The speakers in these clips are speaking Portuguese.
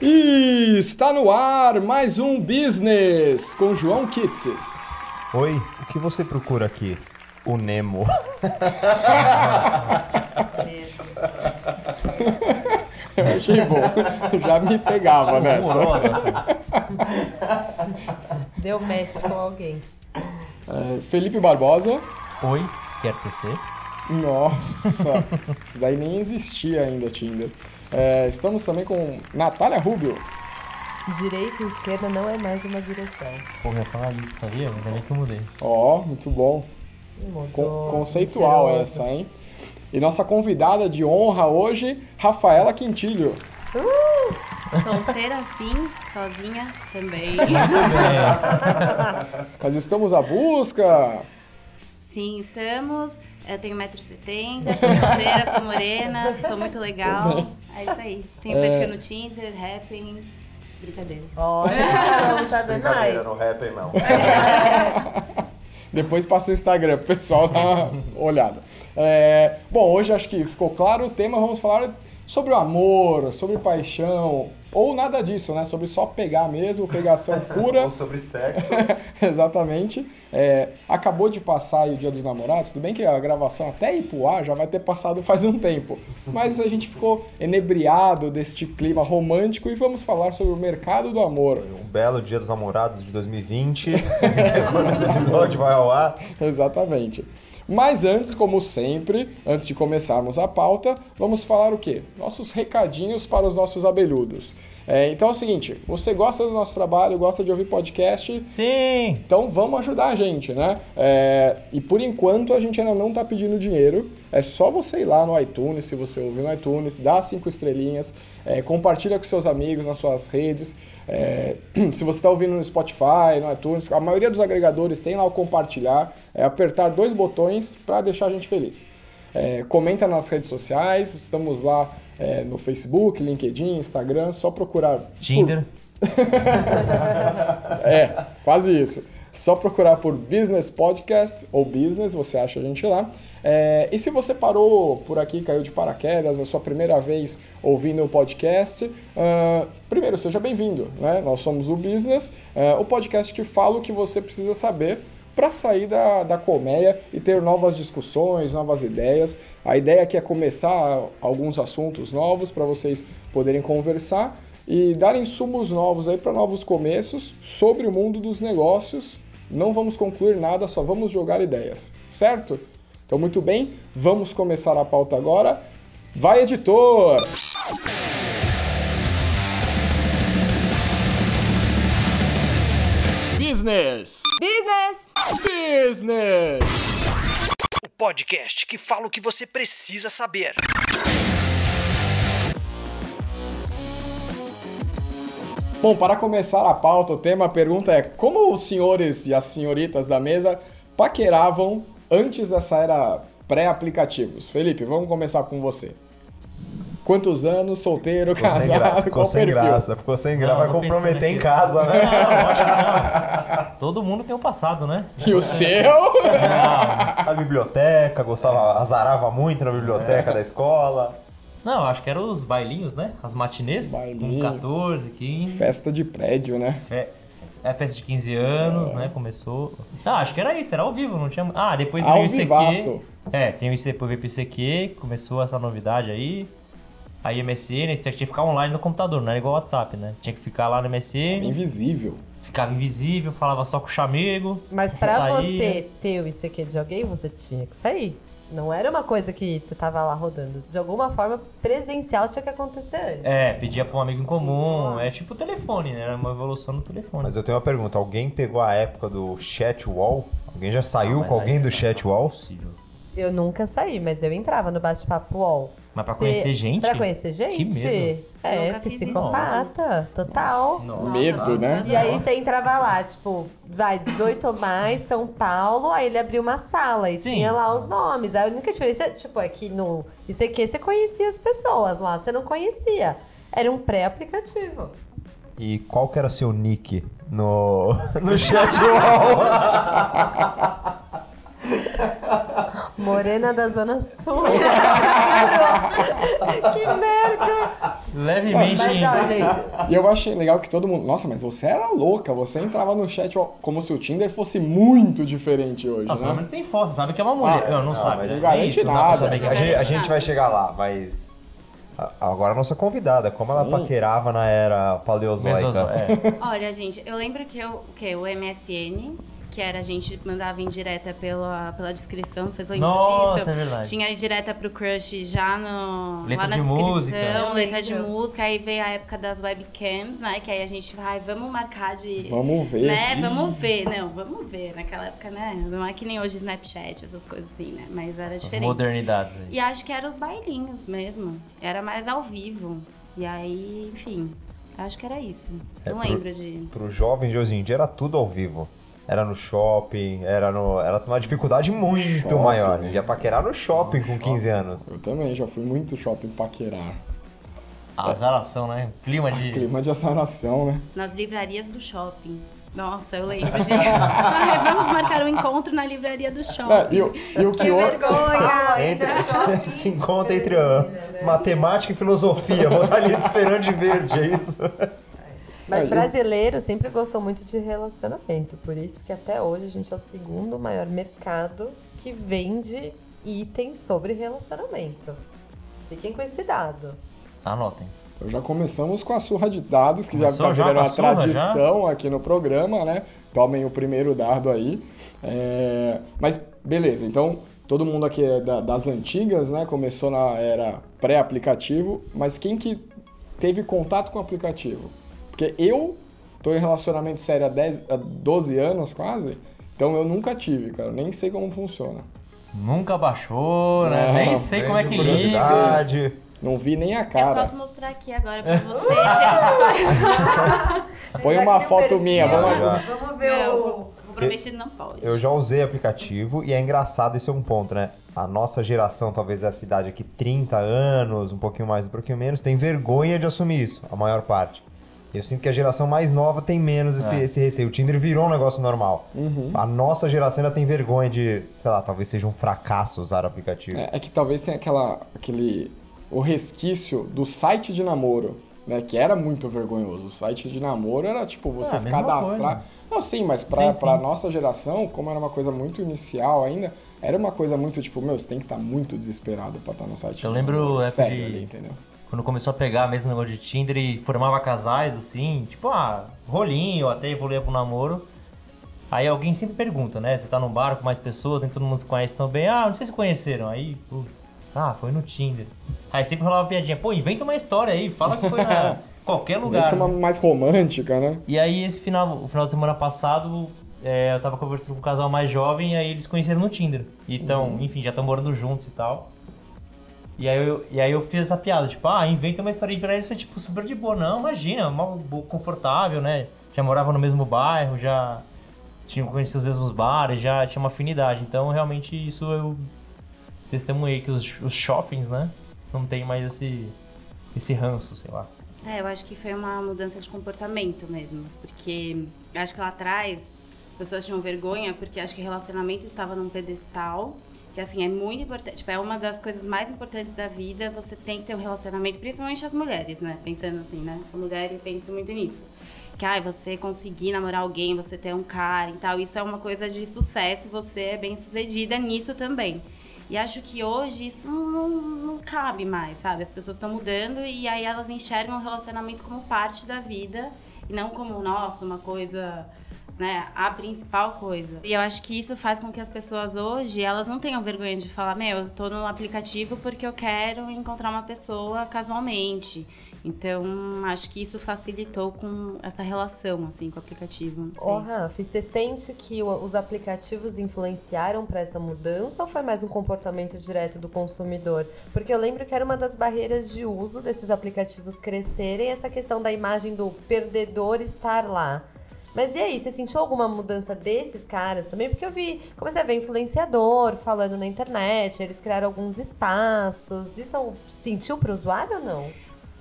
E está no ar mais um Business com João Kitses. Oi, o que você procura aqui? O Nemo. Eu achei bom. Já me pegava nessa. Deu match com alguém. É, Felipe Barbosa. Oi, quer tecer? Nossa, isso daí nem existia ainda, Tinder. É, estamos também com Natália Rubio. Direita e esquerda não é mais uma direção. Pô, eu ia falar isso, sabia? Ainda bem que eu mudei. Ó, muito bom. Con- conceitual Mentiroso. essa, hein? E nossa convidada de honra hoje, Rafaela Quintilho. Solteira sim, sozinha também. Nós estamos à busca. Sim, estamos. Eu tenho 1,70m, sou solteira, sou morena, sou muito legal. É isso aí. Tenho perfil no Tinder, Happn, brincadeira. Olha, vamos saber mais. Não rap não. Depois passa o Instagram pro pessoal dar uma olhada. É, bom, hoje acho que ficou claro o tema. Vamos falar sobre o amor, sobre paixão, ou nada disso, né? Sobre só pegar mesmo, pegação pura. Ou sobre sexo. Exatamente. É, acabou de passar aí o Dia dos Namorados, tudo bem que a gravação até ir pro ar já vai ter passado faz um tempo, mas a gente ficou enebriado deste clima romântico e vamos falar sobre o mercado do amor. Um belo dia dos namorados de 2020. Quando esse episódio vai ao ar. Exatamente. Mas antes, como sempre, antes de começarmos a pauta, vamos falar o quê? Nossos recadinhos para os nossos abelhudos. É, então é o seguinte, você gosta do nosso trabalho, gosta de ouvir podcast, Sim! Então vamos ajudar a gente, né? É, e por enquanto a gente ainda não tá pedindo dinheiro. É só você ir lá no iTunes, se você ouvir no iTunes, dá cinco estrelinhas, é, compartilha com seus amigos nas suas redes. É, se você está ouvindo no Spotify, no iTunes, a maioria dos agregadores tem lá o compartilhar, é apertar dois botões para deixar a gente feliz. É, comenta nas redes sociais, estamos lá é, no Facebook, LinkedIn, Instagram, só procurar por- Tinder. é, quase isso. Só procurar por Business Podcast ou Business, você acha a gente lá. É, e se você parou por aqui, caiu de paraquedas, é a sua primeira vez ouvindo o podcast, ah, primeiro, seja bem-vindo. Né? Nós somos o Business, ah, o podcast que fala o que você precisa saber para sair da, da colmeia e ter novas discussões, novas ideias. A ideia aqui é começar alguns assuntos novos para vocês poderem conversar e dar insumos novos aí para novos começos sobre o mundo dos negócios. Não vamos concluir nada, só vamos jogar ideias, certo? Então, muito bem, vamos começar a pauta agora. Vai, editor! Business! Business! Business! O podcast que fala o que você precisa saber. Bom, para começar a pauta, o tema, a pergunta é como os senhores e as senhoritas da mesa paqueravam antes dessa era pré-aplicativos? Felipe, vamos começar com você. Quantos anos, solteiro, Ficou sem, gra... casado, ficou qual sem perfil? graça, ficou sem graça. Não, Vai comprometer em casa, né? Não, não. Todo mundo tem um passado, né? E o seu? A biblioteca, gostava, azarava muito na biblioteca da escola. Não, acho que eram os bailinhos, né? As matinês. Bailinho. Com 14, 15. Festa de prédio, né? É, é festa de 15 anos, né? Começou. Ah, acho que era isso, era ao vivo, não tinha. Ah, depois Ao veio o ICQ. É, tem o ICQ, depois veio pro ICQ, começou essa novidade aí. Aí MSN, você tinha que ficar online no computador, não era igual o WhatsApp, né? Tinha que ficar lá no MSN, Invisível. ficava invisível, falava só com o chamego. Mas pra saía. você ter o ICQ de alguém, você tinha que sair. Não era uma coisa que você tava lá rodando. De alguma forma, presencial tinha que acontecer antes. É, pedia pra um amigo em comum. É tipo o telefone, né? Era uma evolução no telefone. Mas eu tenho uma pergunta: alguém pegou a época do chat wall? Alguém já saiu Mas com alguém do é chat wall? Possível. Eu nunca saí, mas eu entrava no bate-papo UOL. Mas pra Cê- conhecer gente? Pra conhecer gente? medo. É, Nunca fiz isso. psicopata. Total. Nossa. Medo, né? E aí você entrava lá, tipo, vai, 18 ou mais, São Paulo, aí ele abriu uma sala e Sim. tinha lá os nomes. A única diferença, tipo, é que no ICQ você conhecia as pessoas lá, você não conhecia. Era um pré-aplicativo. E qual que era seu nick no, no chat wall? Morena da Zona Sul. que merda! Levemente. Mas ó, gente, E eu achei legal que todo mundo. Nossa, mas você era louca. Você entrava no chat ó, como se o Tinder fosse muito diferente hoje, Ah, né? menos tem foto, sabe que é uma mulher. Ah, não, não, sabe. mas É não isso, não dá pra nada. saber que A gente, a gente vai chegar lá, mas. Agora a nossa convidada, como ela Sim. paquerava na era paleozoica. É. Olha, gente, eu lembro que eu, o que o MSN, que era a gente mandava em direta pela, pela descrição, vocês lembram Nossa, disso? é verdade. Tinha direta pro crush já no, Letra lá na de descrição, música. Letra de música, aí veio a época das webcams, né? Que aí a gente vai, vamos marcar de. Vamos ver. Né? Vamos ver, não, vamos ver. Naquela época, né? Não é que nem hoje Snapchat, essas coisas assim, né? Mas era As diferente. modernidades aí. E acho que eram os bailinhos mesmo. Era mais ao vivo. E aí, enfim, acho que era isso. É, Não pro- lembro de. Pro jovem de hoje em dia era tudo ao vivo. Era no shopping, era no. Era uma dificuldade muito Shopping, maior. né? Ia paquerar no shopping com 15 anos. Eu também já fui muito shopping paquerar. Azaração, né? Clima de. Clima de azaração, né? Nas livrarias do shopping. Nossa, eu lembro de. Ai, vamos marcar um encontro na livraria do É, shopping. e, o, e o que hoje. vergonha! Entre, shopping. se encontra entre a matemática e filosofia. Vou estar ali te esperando de verde, é isso? Mas É, eu- brasileiro sempre gostou muito de relacionamento. Por isso que até hoje a gente é o segundo maior mercado que vende itens sobre relacionamento. Fiquem com esse dado. Anotem. Então já começamos com a surra de dados, que Começou já tá já virando com a uma tradição aqui no programa, né? Tomem o primeiro dado aí. É, Mas beleza, então todo mundo aqui é da- das antigas, né? Começou na era pré-aplicativo, mas quem que teve contato com o aplicativo? Porque eu tô em relacionamento sério há, 10, há 12 anos quase, então eu nunca tive, cara. eu Nem sei como funciona. Nunca baixou, né? Não, Nem sei como é que liga. Curiosidade. Não vi nem a Eu cara. posso mostrar aqui agora pra vocês, gente. Põe uma foto perfil- minha, vamos lá. Vamos ver Não, o. o prometido não pode. Eu já usei aplicativo e é engraçado, esse é um ponto, né? A nossa geração, talvez essa idade aqui, 30 anos, um pouquinho mais, um pouquinho menos, tem vergonha de assumir isso, a maior parte. Eu sinto que a geração mais nova tem menos esse, É. esse receio. O Tinder virou um negócio normal. A nossa geração ainda tem vergonha de, sei lá, talvez seja um fracasso usar o aplicativo. É, é que talvez tenha aquela, aquele, o resquício do site de namoro, né? Que era muito vergonhoso. O site de namoro era tipo você Ah, se cadastrar. coisa. Não, sim, mas pra, Sim, pra sim. nossa geração, como era uma coisa muito inicial ainda, era uma coisa muito tipo, meu, você tem que estar muito desesperado pra estar no site Eu de lembro namoro. época Sério de- ali, entendeu? Quando começou a pegar mesmo o negócio de Tinder e formava casais, assim, tipo, ah, rolinho, até evoluía pro namoro. Aí alguém sempre pergunta, né? Você tá num bar com mais pessoas, nem todo mundo se conhece tão bem. Ah, não sei se conheceram. Aí, putz, ah, foi no Tinder. Aí sempre rolava uma piadinha. Pô, inventa uma história aí, fala que foi na qualquer lugar. Ser uma né? mais romântica, né? E aí, esse final, o final de semana passado, é, eu tava conversando com um casal mais jovem aí eles conheceram no Tinder. Então, enfim, já estão morando juntos e tal. E aí, eu, e aí eu fiz essa piada, tipo, ah, inventa uma história pra eles, foi tipo super de boa. Não, imagina, mal confortável, né? Já moravam no mesmo bairro, já tinham conhecido os mesmos bares, já tinha uma afinidade. Então, realmente, isso eu testemunhei que os, os shoppings, né? Não tem mais esse, esse ranço, sei lá. É, eu acho que foi uma mudança de comportamento mesmo. Porque eu acho que lá atrás as pessoas tinham vergonha porque acho que o relacionamento estava num pedestal. Que assim, é muito importante. Tipo, é uma das coisas mais importantes da vida. Você tem que ter um relacionamento, principalmente as mulheres, né? Pensando assim, né? Sou mulher e penso muito nisso. Que ai, você conseguir namorar alguém, você ter um cara e tal, isso é uma coisa de sucesso, você é bem sucedida nisso também. E acho que hoje isso não, não cabe mais, sabe? As pessoas estão mudando e aí elas enxergam o relacionamento como parte da vida e não como, nossa, uma coisa, né, a principal coisa. E eu acho que isso faz com que as pessoas hoje, elas não tenham vergonha de falar, meu, eu tô no aplicativo porque eu quero encontrar uma pessoa casualmente. Então, acho que isso facilitou com essa relação, assim, com o aplicativo. Ô, Rafa, e você sente que os aplicativos influenciaram para essa mudança ou foi mais um comportamento direto do consumidor? Porque eu lembro que era uma das barreiras de uso desses aplicativos crescerem essa questão da imagem do perdedor estar lá. Mas e aí, você sentiu alguma mudança desses caras também? Porque eu vi, comecei a ver influenciador falando na internet, eles criaram alguns espaços. Isso sentiu para o usuário ou não?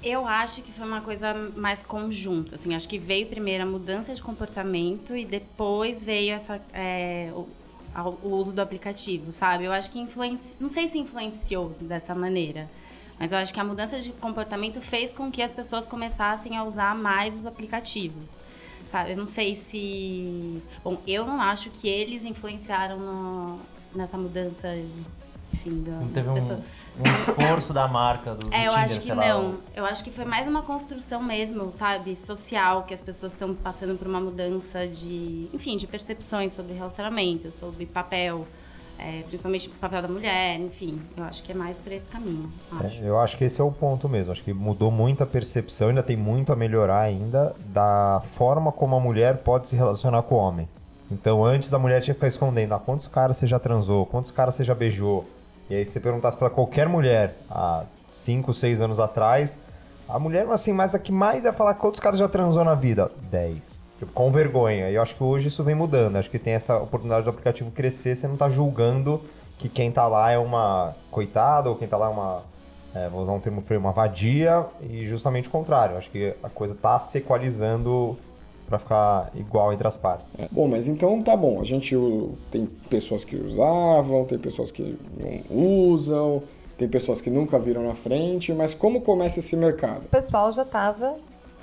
Eu acho que foi uma coisa mais conjunta, assim, acho que veio primeiro a mudança de comportamento e depois veio essa é, o- o uso do aplicativo, sabe? Eu acho que influencia, não sei se influenciou dessa maneira, mas eu acho que a mudança de comportamento fez com que as pessoas começassem a usar mais os aplicativos. Sabe? Eu não sei se, bom, eu não acho que eles influenciaram no- nessa mudança, enfim, da, Não teve um, pessoas. um esforço da marca do, do É, eu Tinder, acho que lá, não. Eu acho que foi mais uma construção mesmo, sabe, social, que as pessoas estão passando por uma mudança de, enfim, de percepções sobre relacionamento, sobre papel, é, principalmente o papel da mulher, enfim. Eu acho que é mais por esse caminho. Acho. É, eu acho que esse é o ponto mesmo. Acho que mudou muito a percepção, ainda tem muito a melhorar ainda da forma como a mulher pode se relacionar com o homem. Então antes a mulher tinha que ficar escondendo, ah, quantos caras você já transou, quantos caras você já beijou. E aí se você perguntasse pra qualquer mulher há 5, 6 anos atrás, a mulher assim, mas a que mais ia falar quantos caras já transou na vida? 10. Tipo, com vergonha. E eu acho que hoje isso vem mudando. Acho que tem essa oportunidade do aplicativo crescer, você não tá julgando que quem tá lá é uma coitada ou quem tá lá é uma é, vou usar um termo feio, uma vadia, e justamente o contrário. Acho que a coisa tá se equalizando pra ficar igual entre as partes. É, Bom, mas então tá bom. A gente tem pessoas que usavam, tem pessoas que não usam, tem pessoas que nunca viram na frente, mas como começa esse mercado? O pessoal já estava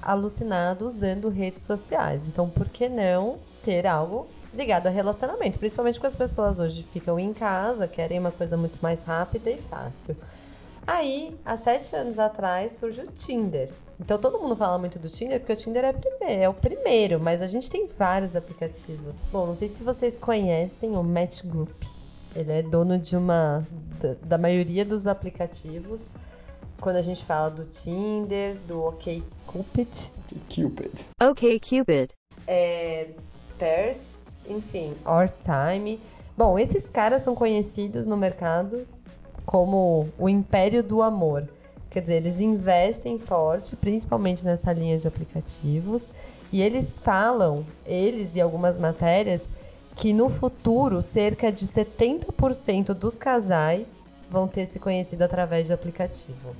alucinado usando redes sociais. Então, por que não ter algo ligado a relacionamento? Principalmente com as pessoas hoje ficam em casa, querem uma coisa muito mais rápida e fácil. Aí, há sete anos atrás, surge o Tinder. Então, todo mundo fala muito do Tinder, porque o Tinder é, prime- é o primeiro, mas a gente tem vários aplicativos. Bom, não sei se vocês conhecem o Match Group. Ele é dono de uma. da, da maioria dos aplicativos. Quando a gente fala do Tinder, do OkCupid, Cupid. Okay, Cupid. é, Pairs, enfim, Our Time. Bom, esses caras são conhecidos no mercado como o império do amor. Quer dizer, eles investem forte, principalmente nessa linha de aplicativos, e eles falam, eles e algumas matérias, que no futuro cerca de 70% dos casais vão ter se conhecido através de aplicativo.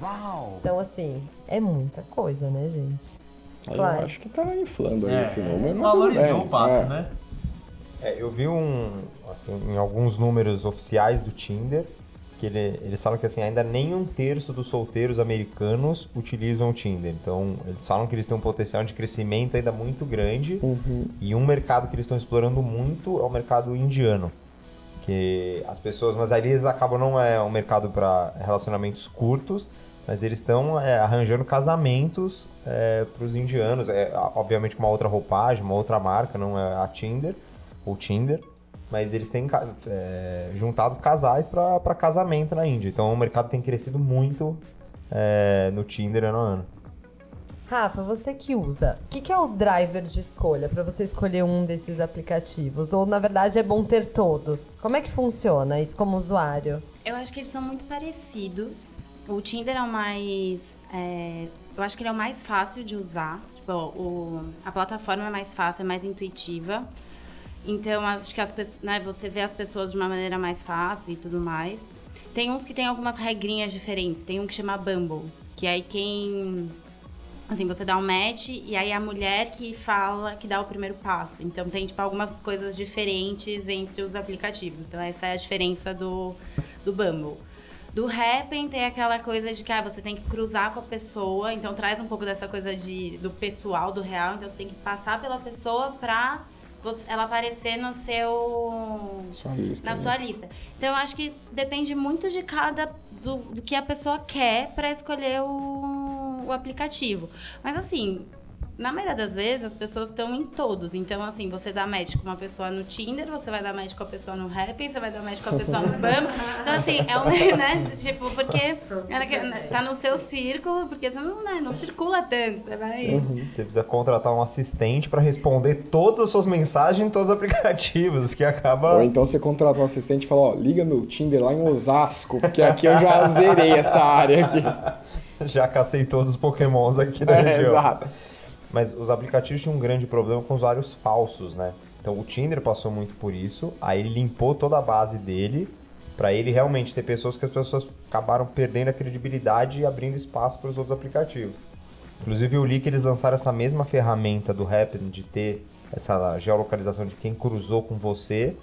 Então, assim, é muita coisa, né, gente? Claro. eu acho que tá inflando aí É, esse número. valorizou bem. o passo, É. né? É, eu vi um, assim, em alguns números oficiais do Tinder, que ele- eles falam que assim, ainda nem um terço dos solteiros americanos utilizam o Tinder. Então, eles falam que eles têm um potencial de crescimento ainda muito grande. E um mercado que eles estão explorando muito é o mercado indiano. Que as pessoas, mas ali eles acabam não é um mercado para relacionamentos curtos, mas eles estão é, arranjando casamentos para os indianos, é, obviamente com uma outra roupagem, uma outra marca, não é a Tinder ou Tinder, mas eles têm é, juntado casais para casamento na Índia. Então o mercado tem crescido muito é, no Tinder ano a ano. Rafa, você que usa, o que, que é o driver de escolha para você escolher um desses aplicativos? Ou na verdade é bom ter todos? Como é que funciona isso como usuário? Eu acho que eles são muito parecidos. O Tinder é o mais. é, eu acho que ele é o mais fácil de usar. Tipo, o, a plataforma é mais fácil, é mais intuitiva. Então, acho que as pessoas, né, você vê as pessoas de uma maneira mais fácil e tudo mais. Tem uns que tem algumas regrinhas diferentes. Tem um que chama Bumble, que aí quem. Assim, você dá um match e aí a mulher que fala, que dá o primeiro passo. Então, tem, tipo, algumas coisas diferentes entre os aplicativos. Então, essa é a diferença do, do Bumble. Do Happn tem aquela coisa de que ah, você tem que cruzar com a pessoa, então traz um pouco dessa coisa de, do pessoal, do real, então você tem que passar pela pessoa pra você- ela aparecer no seu Sua lista. na né? sua lista. Então eu acho que depende muito de cada do, do que a pessoa quer para escolher o, o aplicativo. Mas assim, na maioria das vezes as pessoas estão em todos. Então assim, você dá match com uma pessoa no Tinder, você vai dar match com a pessoa no Happn, você vai dar match com a pessoa no Bumble. Então assim, é um, né, tipo, porque ela quer- tá no seu círculo, porque você não, né, não circula tanto, você vai Você precisa contratar um assistente para responder todas as suas mensagens em todos os aplicativos, que acaba. Ou então você contrata um assistente e fala, ó, liga meu Tinder lá em Osasco, porque aqui eu já zerei essa área aqui. Já cacei todos os pokémons aqui da É, região. exato. Mas os aplicativos tinham um grande problema com usuários falsos, né? Então o Tinder passou muito por isso, aí ele limpou toda a base dele para ele realmente ter pessoas que as pessoas acabaram perdendo a credibilidade e abrindo espaço para os outros aplicativos. Inclusive eu li que eles lançaram essa mesma ferramenta do Happn de ter essa geolocalização de quem cruzou com você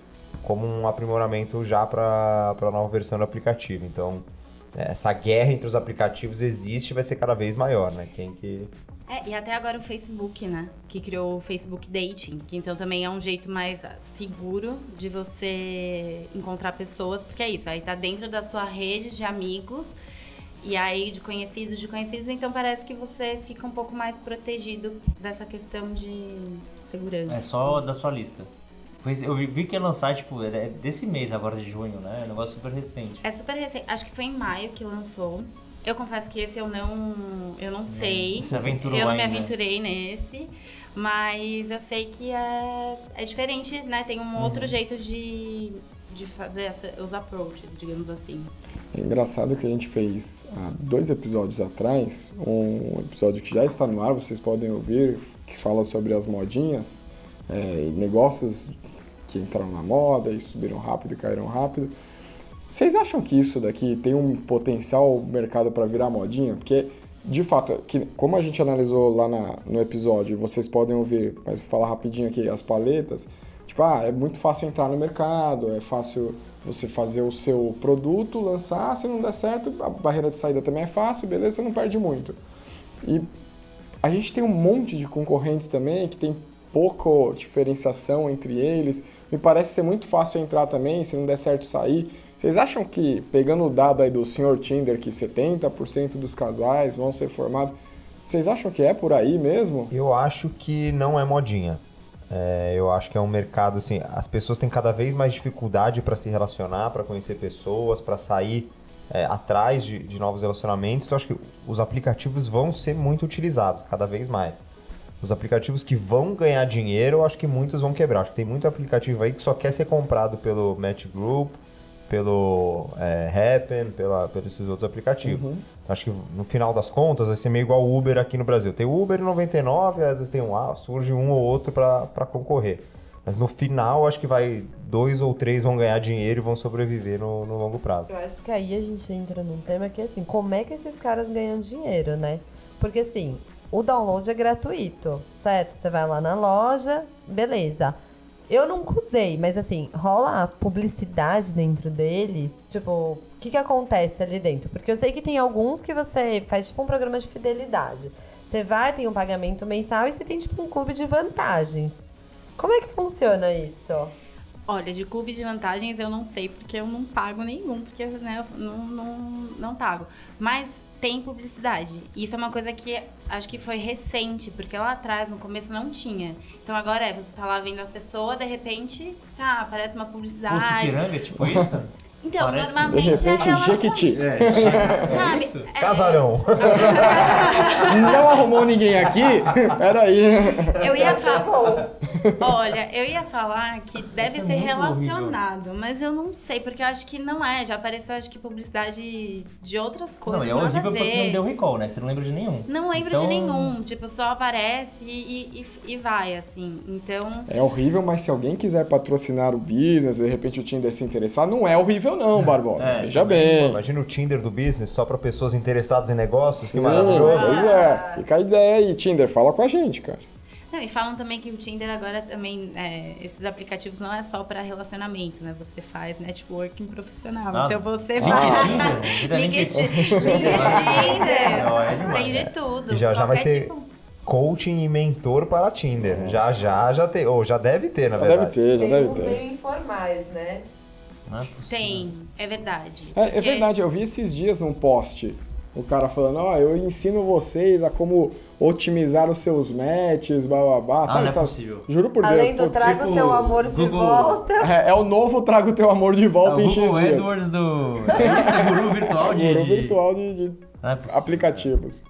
como um aprimoramento já para a nova versão do aplicativo. Então, essa guerra entre os aplicativos existe e vai ser cada vez maior, né? Quem que É, e até agora o Facebook, né? Que criou o Facebook Dating, que então também é um jeito mais seguro de você encontrar pessoas, porque é isso, aí tá dentro da sua rede de amigos e aí de conhecidos de conhecidos, então parece que você fica um pouco mais protegido dessa questão de segurança. É só da sua lista. Pois Eu vi- que ia lançar, tipo, é desse mês agora de junho, né? É um negócio super recente. É super recente, acho que foi em maio que lançou. Eu confesso que esse eu não, eu não sei. se aventurou eu não me ainda. aventurei nesse, mas eu sei que é, é diferente, né? Tem um Uhum. outro jeito de, de fazer essa- os approaches, digamos assim. É engraçado que a gente fez há dois episódios atrás, um episódio que já está no ar, vocês podem ouvir, que fala sobre as modinhas, é, negócios que entraram na moda e subiram rápido e caíram rápido. Vocês acham que isso daqui tem um potencial mercado para virar modinha? Porque, de fato, que, como a gente analisou lá na- no episódio, vocês podem ouvir, mas vou falar rapidinho aqui, as paletas, tipo, ah, é muito fácil entrar no mercado, é fácil você fazer o seu produto, lançar, se não der certo, a barreira de saída também é fácil, beleza, você não perde muito. E a gente tem um monte de concorrentes também que tem pouca diferenciação entre eles. Me parece ser muito fácil entrar também, se não der certo sair. Vocês acham que, pegando o dado aí do Sr. Tinder, que 70% dos casais vão ser formados, vocês acham que é por aí mesmo? Eu acho que não é modinha. É, eu acho que é um mercado assim, as pessoas têm cada vez mais dificuldade para se relacionar, para conhecer pessoas, para sair é, atrás de, de novos relacionamentos. Então, acho que os aplicativos vão ser muito utilizados cada vez mais. Os aplicativos que vão ganhar dinheiro, eu acho que muitos vão quebrar. Acho que tem muito aplicativo aí que só quer ser comprado pelo Match Group, pelo é, Happen, pela, pelos esses outros aplicativos. Acho que no final das contas vai ser meio igual o Uber aqui no Brasil. Tem o Uber 99, às vezes tem um, ah, surge um ou outro para concorrer. Mas no final, acho que vai dois ou três vão ganhar dinheiro e vão sobreviver no, no longo prazo. Eu acho que aí a gente entra num tema que é assim, como é que esses caras ganham dinheiro, né? Porque assim, o download é gratuito, certo? Você vai lá na loja, beleza. Eu nunca usei, mas assim, rola publicidade dentro deles? Tipo, o que que acontece ali dentro? Porque eu sei que tem alguns que você faz tipo um programa de fidelidade. Você vai, tem um pagamento mensal e você tem tipo um clube de vantagens. Como é que funciona isso? Olha, de clube de vantagens eu não sei, porque eu não pago nenhum, porque né, eu não, não, não pago. Mas tem publicidade. Isso é uma coisa que acho que foi recente, porque lá atrás, no começo, não tinha. Então agora é, você tá lá vendo a pessoa, de repente, tá, aparece uma publicidade. piranga, tipo isso? Então, Parece- De normalmente repente, é relação- Jequiti. É, Sabe? isso? É- Casarão! Não arrumou ninguém aqui? Peraí. Eu ia falar. Olha, eu ia falar que deve é ser muito relacionado, mas eu não sei, porque eu acho que não é. Já apareceu, acho que, publicidade de outras coisas. Não, e é horrível porque não deu recall, né? Você não lembra de nenhum. Não lembro Então- de nenhum. Tipo, só aparece e, e, e vai, assim. Então. É horrível, mas se alguém quiser patrocinar o business, de repente o Tinder se interessar, não é horrível não, Barbosa. É, Veja bem. Imagina o Tinder do business só para pessoas interessadas em negócios, que Sim, maravilhoso. Pois é. Fica a ideia aí, Tinder. Fala com a gente, cara. Não, e falam também que o Tinder agora também. é, esses aplicativos não é só pra relacionamento, né? Você faz networking profissional. Ah, então você Ah. vai. LinkedIn, LinkedIn. É demais, Tem de é. tudo. E já já vai ter tipo- coaching e mentor para Tinder. Já já já tem, ou já deve ter, na Já verdade. deve ter, já Tem deve uns ter. meio informais, né? Não é possível. Tem, é verdade. É, é Porque- verdade, eu vi esses dias num post o cara falando, ó, eu ensino vocês a como otimizar os seus matches, blá blá blá. Ah, Sabe não é essas- possível. Juro por Além Deus. do putz, trago tipo, seu amor de Google- volta. é, é o novo Trago Teu Amor de É Volta o em X Google dias. AdWords do... É isso, o guru virtual de... Guru de- virtual de, de é aplicativos.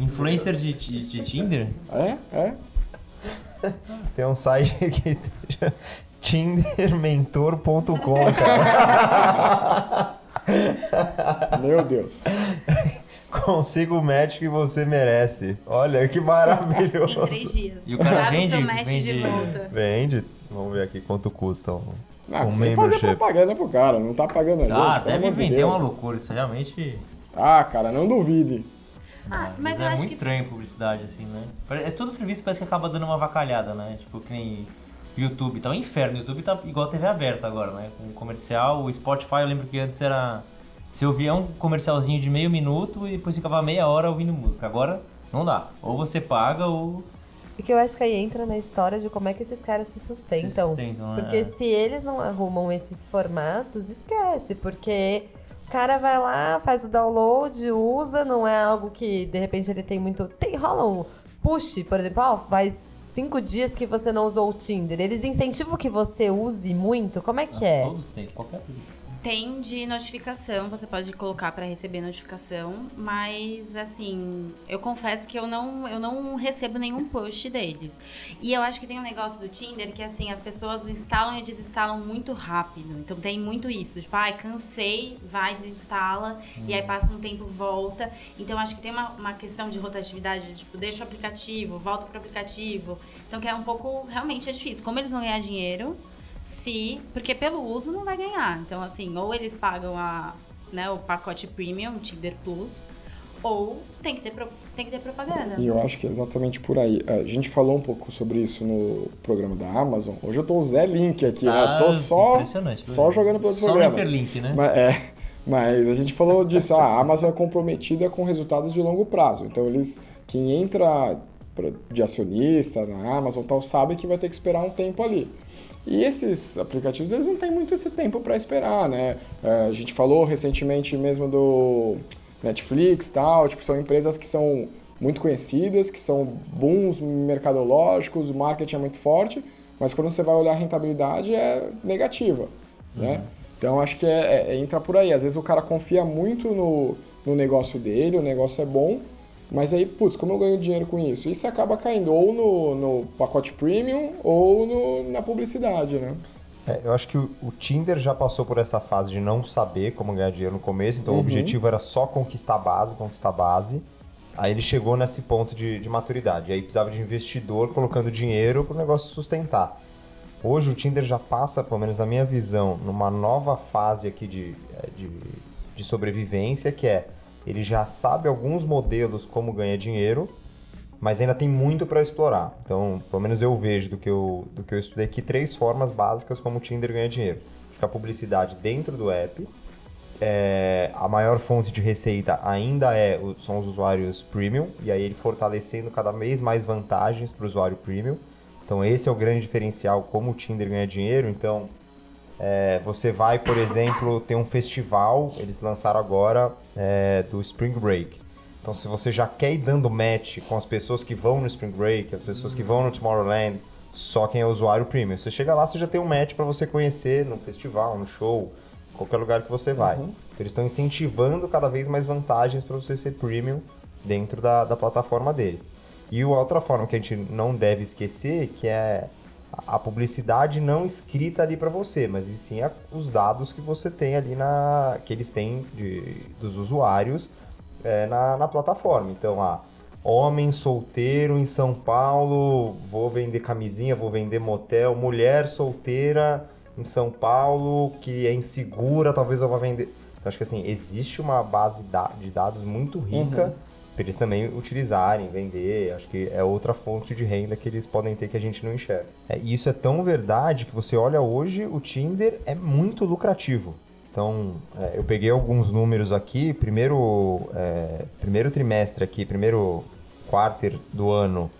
Influencer de, de, de Tinder? É? É? Tem um site que tindermentor.com, cara. Meu Deus. Consiga o match que você merece. Olha que Em maravilhoso. três dias. E o cara Traga vende- o seu match vende- de volta. Vende. Vamos ver aqui quanto custa um, Ah, um sem fazer membership. propaganda pro cara, não tá pagando a gente. Ah, deve vender Deus. uma loucura. Isso realmente... Ah, cara, não duvide. Ah, mas é eu acho muito que- estranho publicidade, assim, né? É todo serviço que parece que acaba dando uma vacalhada, né? Tipo, que nem YouTube tá um inferno. O YouTube tá igual a TV aberta agora, né? Com comercial. O Spotify, eu lembro que antes era. Você ouvia um comercialzinho de meio minuto e depois ficava meia hora ouvindo música. Agora não dá. Ou você paga ou. Porque eu acho que aí entra na história de como é que esses caras se sustentam. Se sustentam, né? Porque se eles não arrumam esses formatos, esquece. Porque o cara vai lá, faz o download, usa, não é algo que de repente ele tem muito. Tem, rola um push, por exemplo, ó, faz cinco dias que você não usou o Tinder. Eles incentivam que você use muito? Como é que é? Todos têm, qualquer coisa. Tem de notificação, você pode colocar para receber notificação, mas assim, eu confesso que eu não, eu não recebo nenhum push deles. E eu acho que tem um negócio do Tinder que assim, as pessoas instalam e desinstalam muito rápido. Então tem muito isso, tipo, ai, cansei, vai, desinstala, e aí passa um tempo, volta. Então acho que tem uma, uma questão de rotatividade, tipo, deixa o aplicativo, volta pro aplicativo. Então que é um pouco, realmente é difícil. Como eles vão ganhar dinheiro, se. Porque pelo uso não vai ganhar. Então, assim, ou eles pagam a, né, o pacote premium, Tinder Plus, ou tem que ter, pro- tem que ter propaganda. E eu acho que é exatamente por aí. A gente falou um pouco sobre isso no programa da Amazon. Hoje eu tô o Zé Link aqui, né? Eu tô só, Tá impressionante. só jogando pelo Só programa. no hiperlink, né? Mas, é, mas a gente falou disso. ah, a Amazon é comprometida com resultados de longo prazo. Então, eles, quem entra de acionista na Amazon e tal, sabe que vai ter que esperar um tempo ali. E esses aplicativos, eles não têm muito esse tempo para esperar, né? É, a gente falou recentemente mesmo do Netflix e tal, tipo, são empresas que são muito conhecidas, que são bons mercadológicos, o marketing é muito forte, mas quando você vai olhar a rentabilidade é negativa, né? Então acho que é, é- entra por aí. Às vezes o cara confia muito no, no negócio dele, o negócio é bom, mas aí, putz, como eu ganho dinheiro com isso? Isso acaba caindo ou no, no pacote premium ou no- na publicidade, né? É, eu acho que o, o Tinder já passou por essa fase de não saber como ganhar dinheiro no começo, então o objetivo era só conquistar a base, conquistar a base. Aí ele chegou nesse ponto de, de maturidade. Aí precisava de investidor colocando dinheiro para o negócio sustentar. Hoje o Tinder já passa, pelo menos na minha visão, numa nova fase aqui de, é, de, de sobrevivência, que é ele já sabe alguns modelos como ganhar dinheiro, mas ainda tem muito para explorar. Então, pelo menos eu vejo do que eu, do que eu estudei aqui, três formas básicas como o Tinder ganha dinheiro. Que a publicidade dentro do app, é, a maior fonte de receita ainda é, são os usuários premium, e aí ele fortalecendo cada vez mais vantagens para o usuário premium. Então esse é o grande diferencial, como o Tinder ganha dinheiro. Então é, você vai, por exemplo, ter um festival, eles lançaram agora é, do Spring Break. Então se você já quer ir dando match com as pessoas que vão no Spring Break, as pessoas que vão no Tomorrowland, só quem é usuário premium. Você chega lá, você já tem um match para você conhecer no festival, no show, qualquer lugar que você vai. Então eles estão incentivando cada vez mais vantagens para você ser premium dentro da, da plataforma deles. E outra forma que a gente não deve esquecer, que é a publicidade não escrita ali para você, mas e sim a- os dados que você tem ali na que eles têm de, dos usuários é, na, na plataforma. Então, ah, homem solteiro em São Paulo, vou vender camisinha, vou vender motel, mulher solteira em São Paulo que é insegura, talvez eu vá vender. Então, acho que assim, existe uma base de dados muito rica para eles também utilizarem, vender. Acho que é outra fonte de renda que eles podem ter que a gente não enxerga. É, e isso é tão verdade que você olha hoje, o Tinder é muito lucrativo. Então, é, eu peguei alguns números aqui. Primeiro, é, primeiro trimestre aqui, primeiro quarter do ano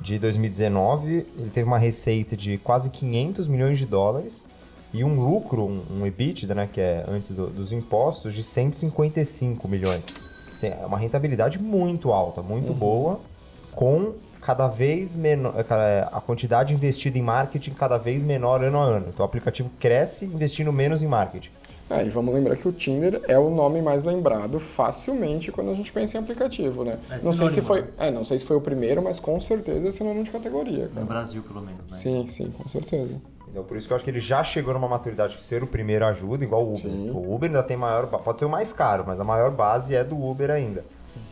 de 2019, ele teve uma receita de quase 500 milhões de dólares e um lucro, um, um EBITDA, né, que é antes do- dos impostos, de 155 milhões. Assim, é uma rentabilidade muito alta, muito boa, com cada vez menor, a quantidade investida em marketing cada vez menor ano a ano. Então o aplicativo cresce investindo menos em marketing. Ah, e vamos lembrar que o Tinder é o nome mais lembrado facilmente quando a gente pensa em aplicativo, né? É não sei se foi, né? é, não sei se foi o primeiro, mas com certeza é sinônimo de categoria, No cara. Brasil, pelo menos, né? Sim, sim, com certeza. Então, por isso que eu acho que ele já chegou numa maturidade que ser o primeiro ajuda, igual o Uber. Sim. O Uber ainda tem maior, pode ser o mais caro, mas a maior base é do Uber ainda.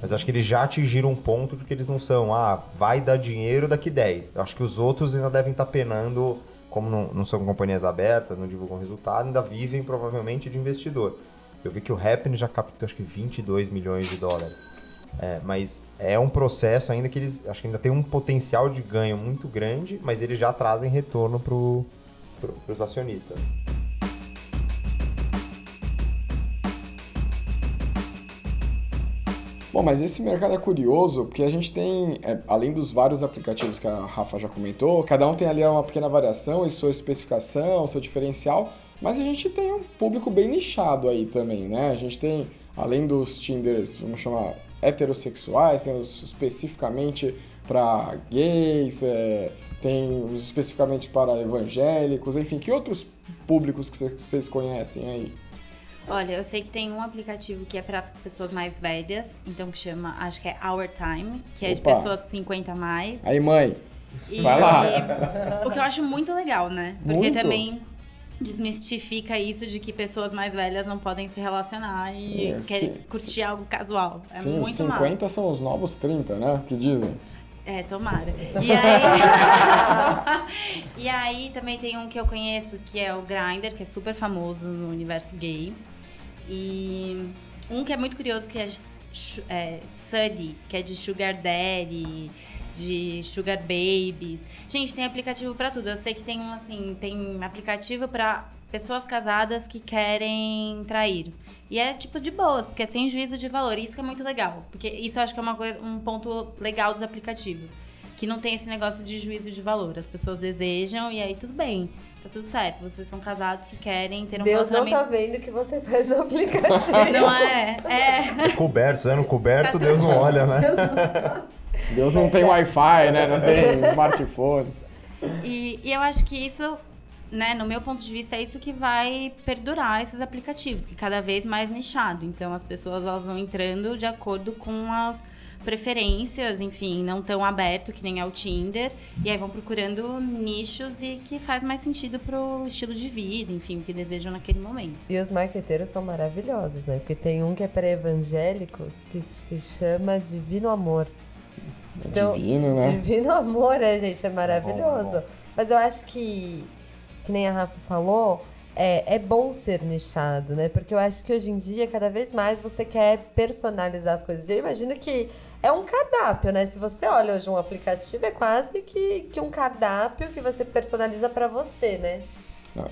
Mas acho que eles já atingiram um ponto de que eles não são, ah, vai dar dinheiro daqui 10. Eu acho que os outros ainda devem estar penando, como não, não são companhias abertas, não divulgam resultado, ainda vivem provavelmente de investidor. Eu vi que o Happn já captou acho que 22 milhões de dólares. É, mas é um processo ainda que eles acho que ainda tem um potencial de ganho muito grande, mas eles já trazem retorno para os acionistas. Bom, mas esse mercado é curioso porque a gente tem, é, além dos vários aplicativos que a Rafa já comentou, cada um tem ali uma pequena variação e sua especificação, seu diferencial, mas a gente tem um público bem nichado aí também, né? A gente tem, além dos Tinders, vamos chamar heterossexuais, tem os especificamente para gays, é, tem os especificamente para evangélicos, enfim, que outros públicos que vocês conhecem aí? Olha, eu sei que tem um aplicativo que é para pessoas mais velhas, então que chama, acho que é Our Time, que é Opa. de pessoas 50 a mais. Aí, mãe. E, vai lá. E, o que eu acho muito legal, né? Porque muito? também desmistifica isso de que pessoas mais velhas não podem se relacionar e é, querem sim, curtir sim. algo casual. É sim, muito 50 massa. são os novos 30, né? Que dizem. É, tomara. E aí, e aí também tem um que eu conheço que é o Grindr, que é super famoso no universo gay. E um que é muito curioso que é, é Sunny, que é de Sugar Daddy, de Sugar Babies. Gente, tem aplicativo para tudo. Eu sei que tem um assim, tem aplicativo para pessoas casadas que querem trair. E é tipo de boas, porque é sem juízo de valor. Isso que é muito legal, porque isso eu acho que é uma coisa, um ponto legal dos aplicativos, que não tem esse negócio de juízo de valor. As pessoas desejam e aí tudo bem. Tá tudo certo, vocês são casados que querem ter um Deus relacionamento... Deus não tá vendo o que você faz no aplicativo. não é, é. Coberto, sendo coberto, Deus não olha, né? Deus não, Deus não tem Wi-Fi, né? Não tem smartphone. E, e eu acho que isso né, no meu ponto de vista, é isso que vai perdurar esses aplicativos, que cada vez mais nichado. Então, as pessoas elas vão entrando de acordo com as preferências, enfim, não tão aberto que nem é o Tinder, e aí vão procurando nichos e que faz mais sentido pro estilo de vida, enfim, o que desejam naquele momento. E os marqueteiros são maravilhosos, né? Porque tem um que é para evangélicos que se chama Divino Amor. Então, divino, né? Divino Amor, é, gente, é maravilhoso. Bom, bom. Mas eu acho que que nem a Rafa falou, é, é bom ser nichado, né? Porque eu acho que hoje em dia, cada vez mais, você quer personalizar as coisas. Eu imagino que é um cardápio, né? Se você olha hoje um aplicativo, é quase que, que um cardápio que você personaliza para você, né?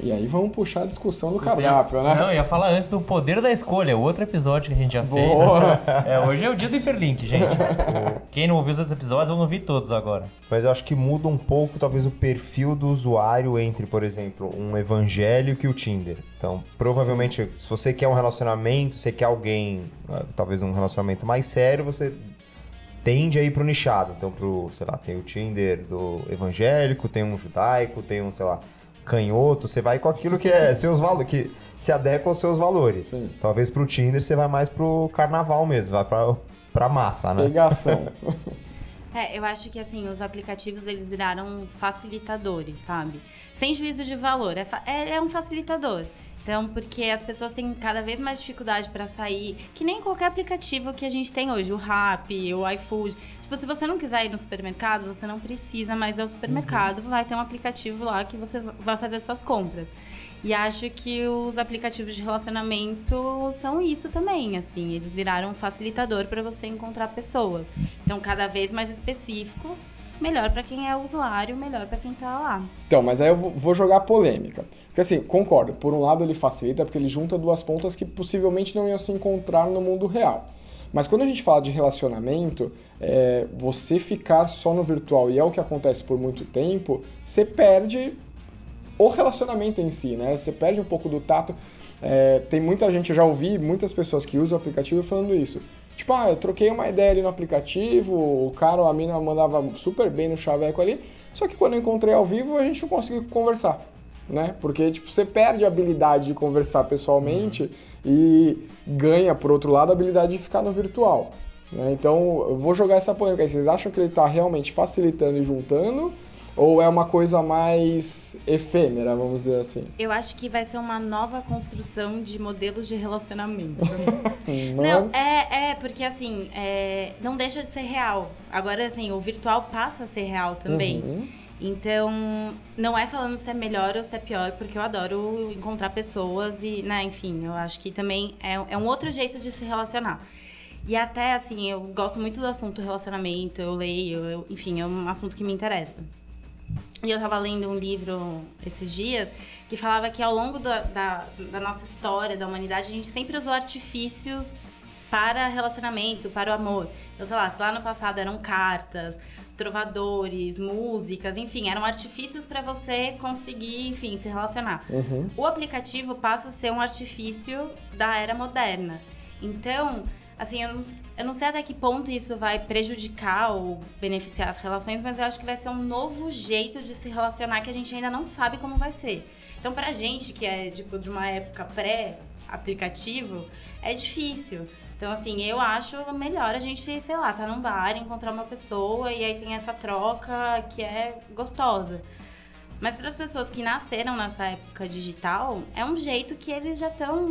E aí vamos puxar a discussão do cardápio, né? Não, ia falar antes do poder da escolha, outro episódio que a gente já fez. É, hoje é o dia do hiperlink, gente. Quem não ouviu os outros episódios, vão ouvir todos agora. Mas eu acho que muda um pouco, talvez, o perfil do usuário entre, por exemplo, um evangélico e o Tinder. Então, provavelmente, Sim. se você quer um relacionamento, você quer alguém, ah, talvez um relacionamento mais sério, você tende a ir pro nichado. Então, pro, sei lá, tem o Tinder do evangélico, tem um judaico, tem um, sei lá, canhoto, você vai com aquilo que é seus valores, que se adequa aos seus valores. Sim. Talvez pro Tinder você vai mais pro carnaval mesmo, vai pra, pra massa, né? Pegação. É, eu acho que assim, os aplicativos eles viraram os facilitadores, sabe? Sem juízo de valor, é, é, é um facilitador. Então, porque as pessoas têm cada vez mais dificuldade para sair, que nem qualquer aplicativo que a gente tem hoje, o Rappi, o iFood. Tipo, se você não quiser ir no supermercado, você não precisa mais ir ao supermercado, uhum. vai ter um aplicativo lá que você vai fazer suas compras. E acho que os aplicativos de relacionamento são isso também, assim, eles viraram um facilitador para você encontrar pessoas. Então, cada vez mais específico, melhor para quem é usuário, melhor para quem tá lá. Então, mas aí eu vou jogar polêmica. Porque assim, concordo, por um lado ele facilita porque ele junta duas pontas que possivelmente não iam se encontrar no mundo real. Mas quando a gente fala de relacionamento, é, você ficar só no virtual, e é o que acontece por muito tempo, você perde o relacionamento em si, né? Você perde um pouco do tato. É, tem muita gente, eu já ouvi muitas pessoas que usam o aplicativo falando isso. Tipo, ah, eu troquei uma ideia ali no aplicativo, o cara a mina mandava super bem no chaveco ali, só que quando eu encontrei ao vivo a gente não conseguiu conversar né? Porque tipo, você perde a habilidade de conversar pessoalmente uhum. e ganha, por outro lado, a habilidade de ficar no virtual. Né? Então, eu vou jogar essa polêmica aí. Vocês acham que ele está realmente facilitando e juntando? Ou é uma coisa mais efêmera, vamos dizer assim? Eu acho que vai ser uma nova construção de modelos de relacionamento. não, é, é, porque assim, é, não deixa de ser real. Agora, assim, o virtual passa a ser real também. Uhum. Então, não é falando se é melhor ou se é pior, porque eu adoro encontrar pessoas e, né, enfim, eu acho que também é, é um outro jeito de se relacionar. E até, assim, eu gosto muito do assunto relacionamento, eu leio, eu- enfim, é um assunto que me interessa. E eu tava lendo um livro esses dias que falava que ao longo da, da, da nossa história, da humanidade, a gente sempre usou artifícios para relacionamento, para o amor. Então, sei lá, se lá no passado eram cartas, trovadores, músicas, enfim, eram artifícios para você conseguir, enfim, se relacionar. Uhum. O aplicativo passa a ser um artifício da era moderna. Então, assim, eu não, eu não sei até que ponto isso vai prejudicar ou beneficiar as relações, mas eu acho que vai ser um novo jeito de se relacionar que a gente ainda não sabe como vai ser. Então, pra gente que é, tipo, de uma época pré-aplicativo, é difícil. Então, assim, eu acho melhor a gente, sei lá, tá num bar, encontrar uma pessoa e aí tem essa troca que é gostosa. Mas para as pessoas que nasceram nessa época digital, é um jeito que eles já estão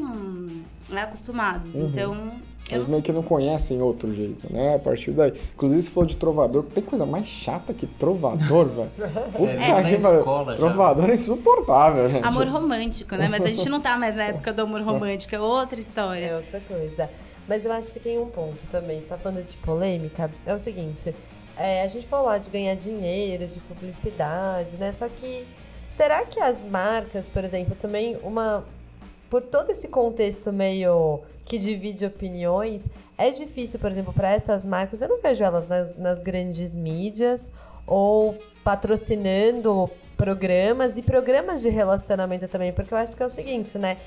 né, acostumados. Uhum. Então, Eles meio que não conhecem outro jeito, né? A partir daí. Inclusive, você falou de trovador. Tem coisa mais chata que trovador, velho? Puta É, na que escola já. Trovador é insuportável, gente. Amor romântico, né? Mas a gente não tá mais na época do amor romântico, é outra história. É outra coisa. Mas eu acho que tem um ponto também, tá falando de polêmica, é o seguinte, é, a gente falou de ganhar dinheiro, de publicidade, né? Só que será que as marcas, por exemplo, também uma. Por todo esse contexto meio que divide opiniões, é difícil, por exemplo, para essas marcas, eu não vejo elas nas, nas grandes mídias ou patrocinando programas e programas de relacionamento também, porque eu acho que é o seguinte, né?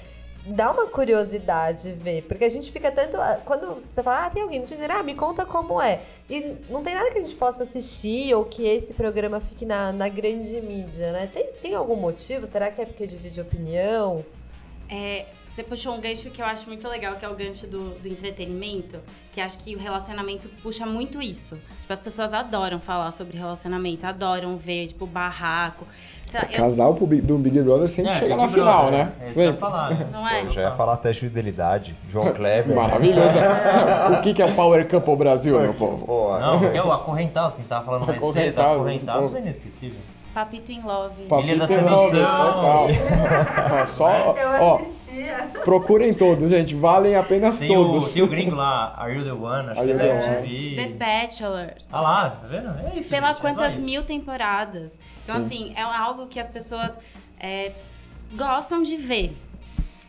Dá uma curiosidade ver, porque a gente fica tanto. Quando você fala, ah, tem alguém no Tinder, ah, me conta como é. E não tem nada que a gente possa assistir ou que esse programa fique na, na grande mídia, né? Tem, tem algum motivo? Será que é porque divide opinião? É, você puxou um gancho que eu acho muito legal, que é o gancho do, do entretenimento, que acho que o relacionamento puxa muito isso. Tipo, as pessoas adoram falar sobre relacionamento, adoram ver, tipo, barraco. Lá, eu- Casal do Big Brother sempre É, chega Big na final, Brother, né? É eu ia Sempre. falar. não é? Eu já ia falar teste de fidelidade. João Kleber. Maravilhoso. né? o que, que é Power Couple Brasil, meu povo? Não, porque é o Acorrentados que a gente tava falando mais cedo. Acorrentados, pô. é inesquecível. Papito in Love. Papito Ilha da em Love, Sedução. total. Só, ó, assistia. procurem todos, gente. Valem apenas Tem o, todos. tem o gringo lá, Are You The One? Acho Are que é You da The MTV. The Bachelor. Ah lá, tá vendo? É isso. sei lá gente, é quantas isso. mil temporadas. Então, Sim. assim, é algo que as pessoas é, gostam de ver.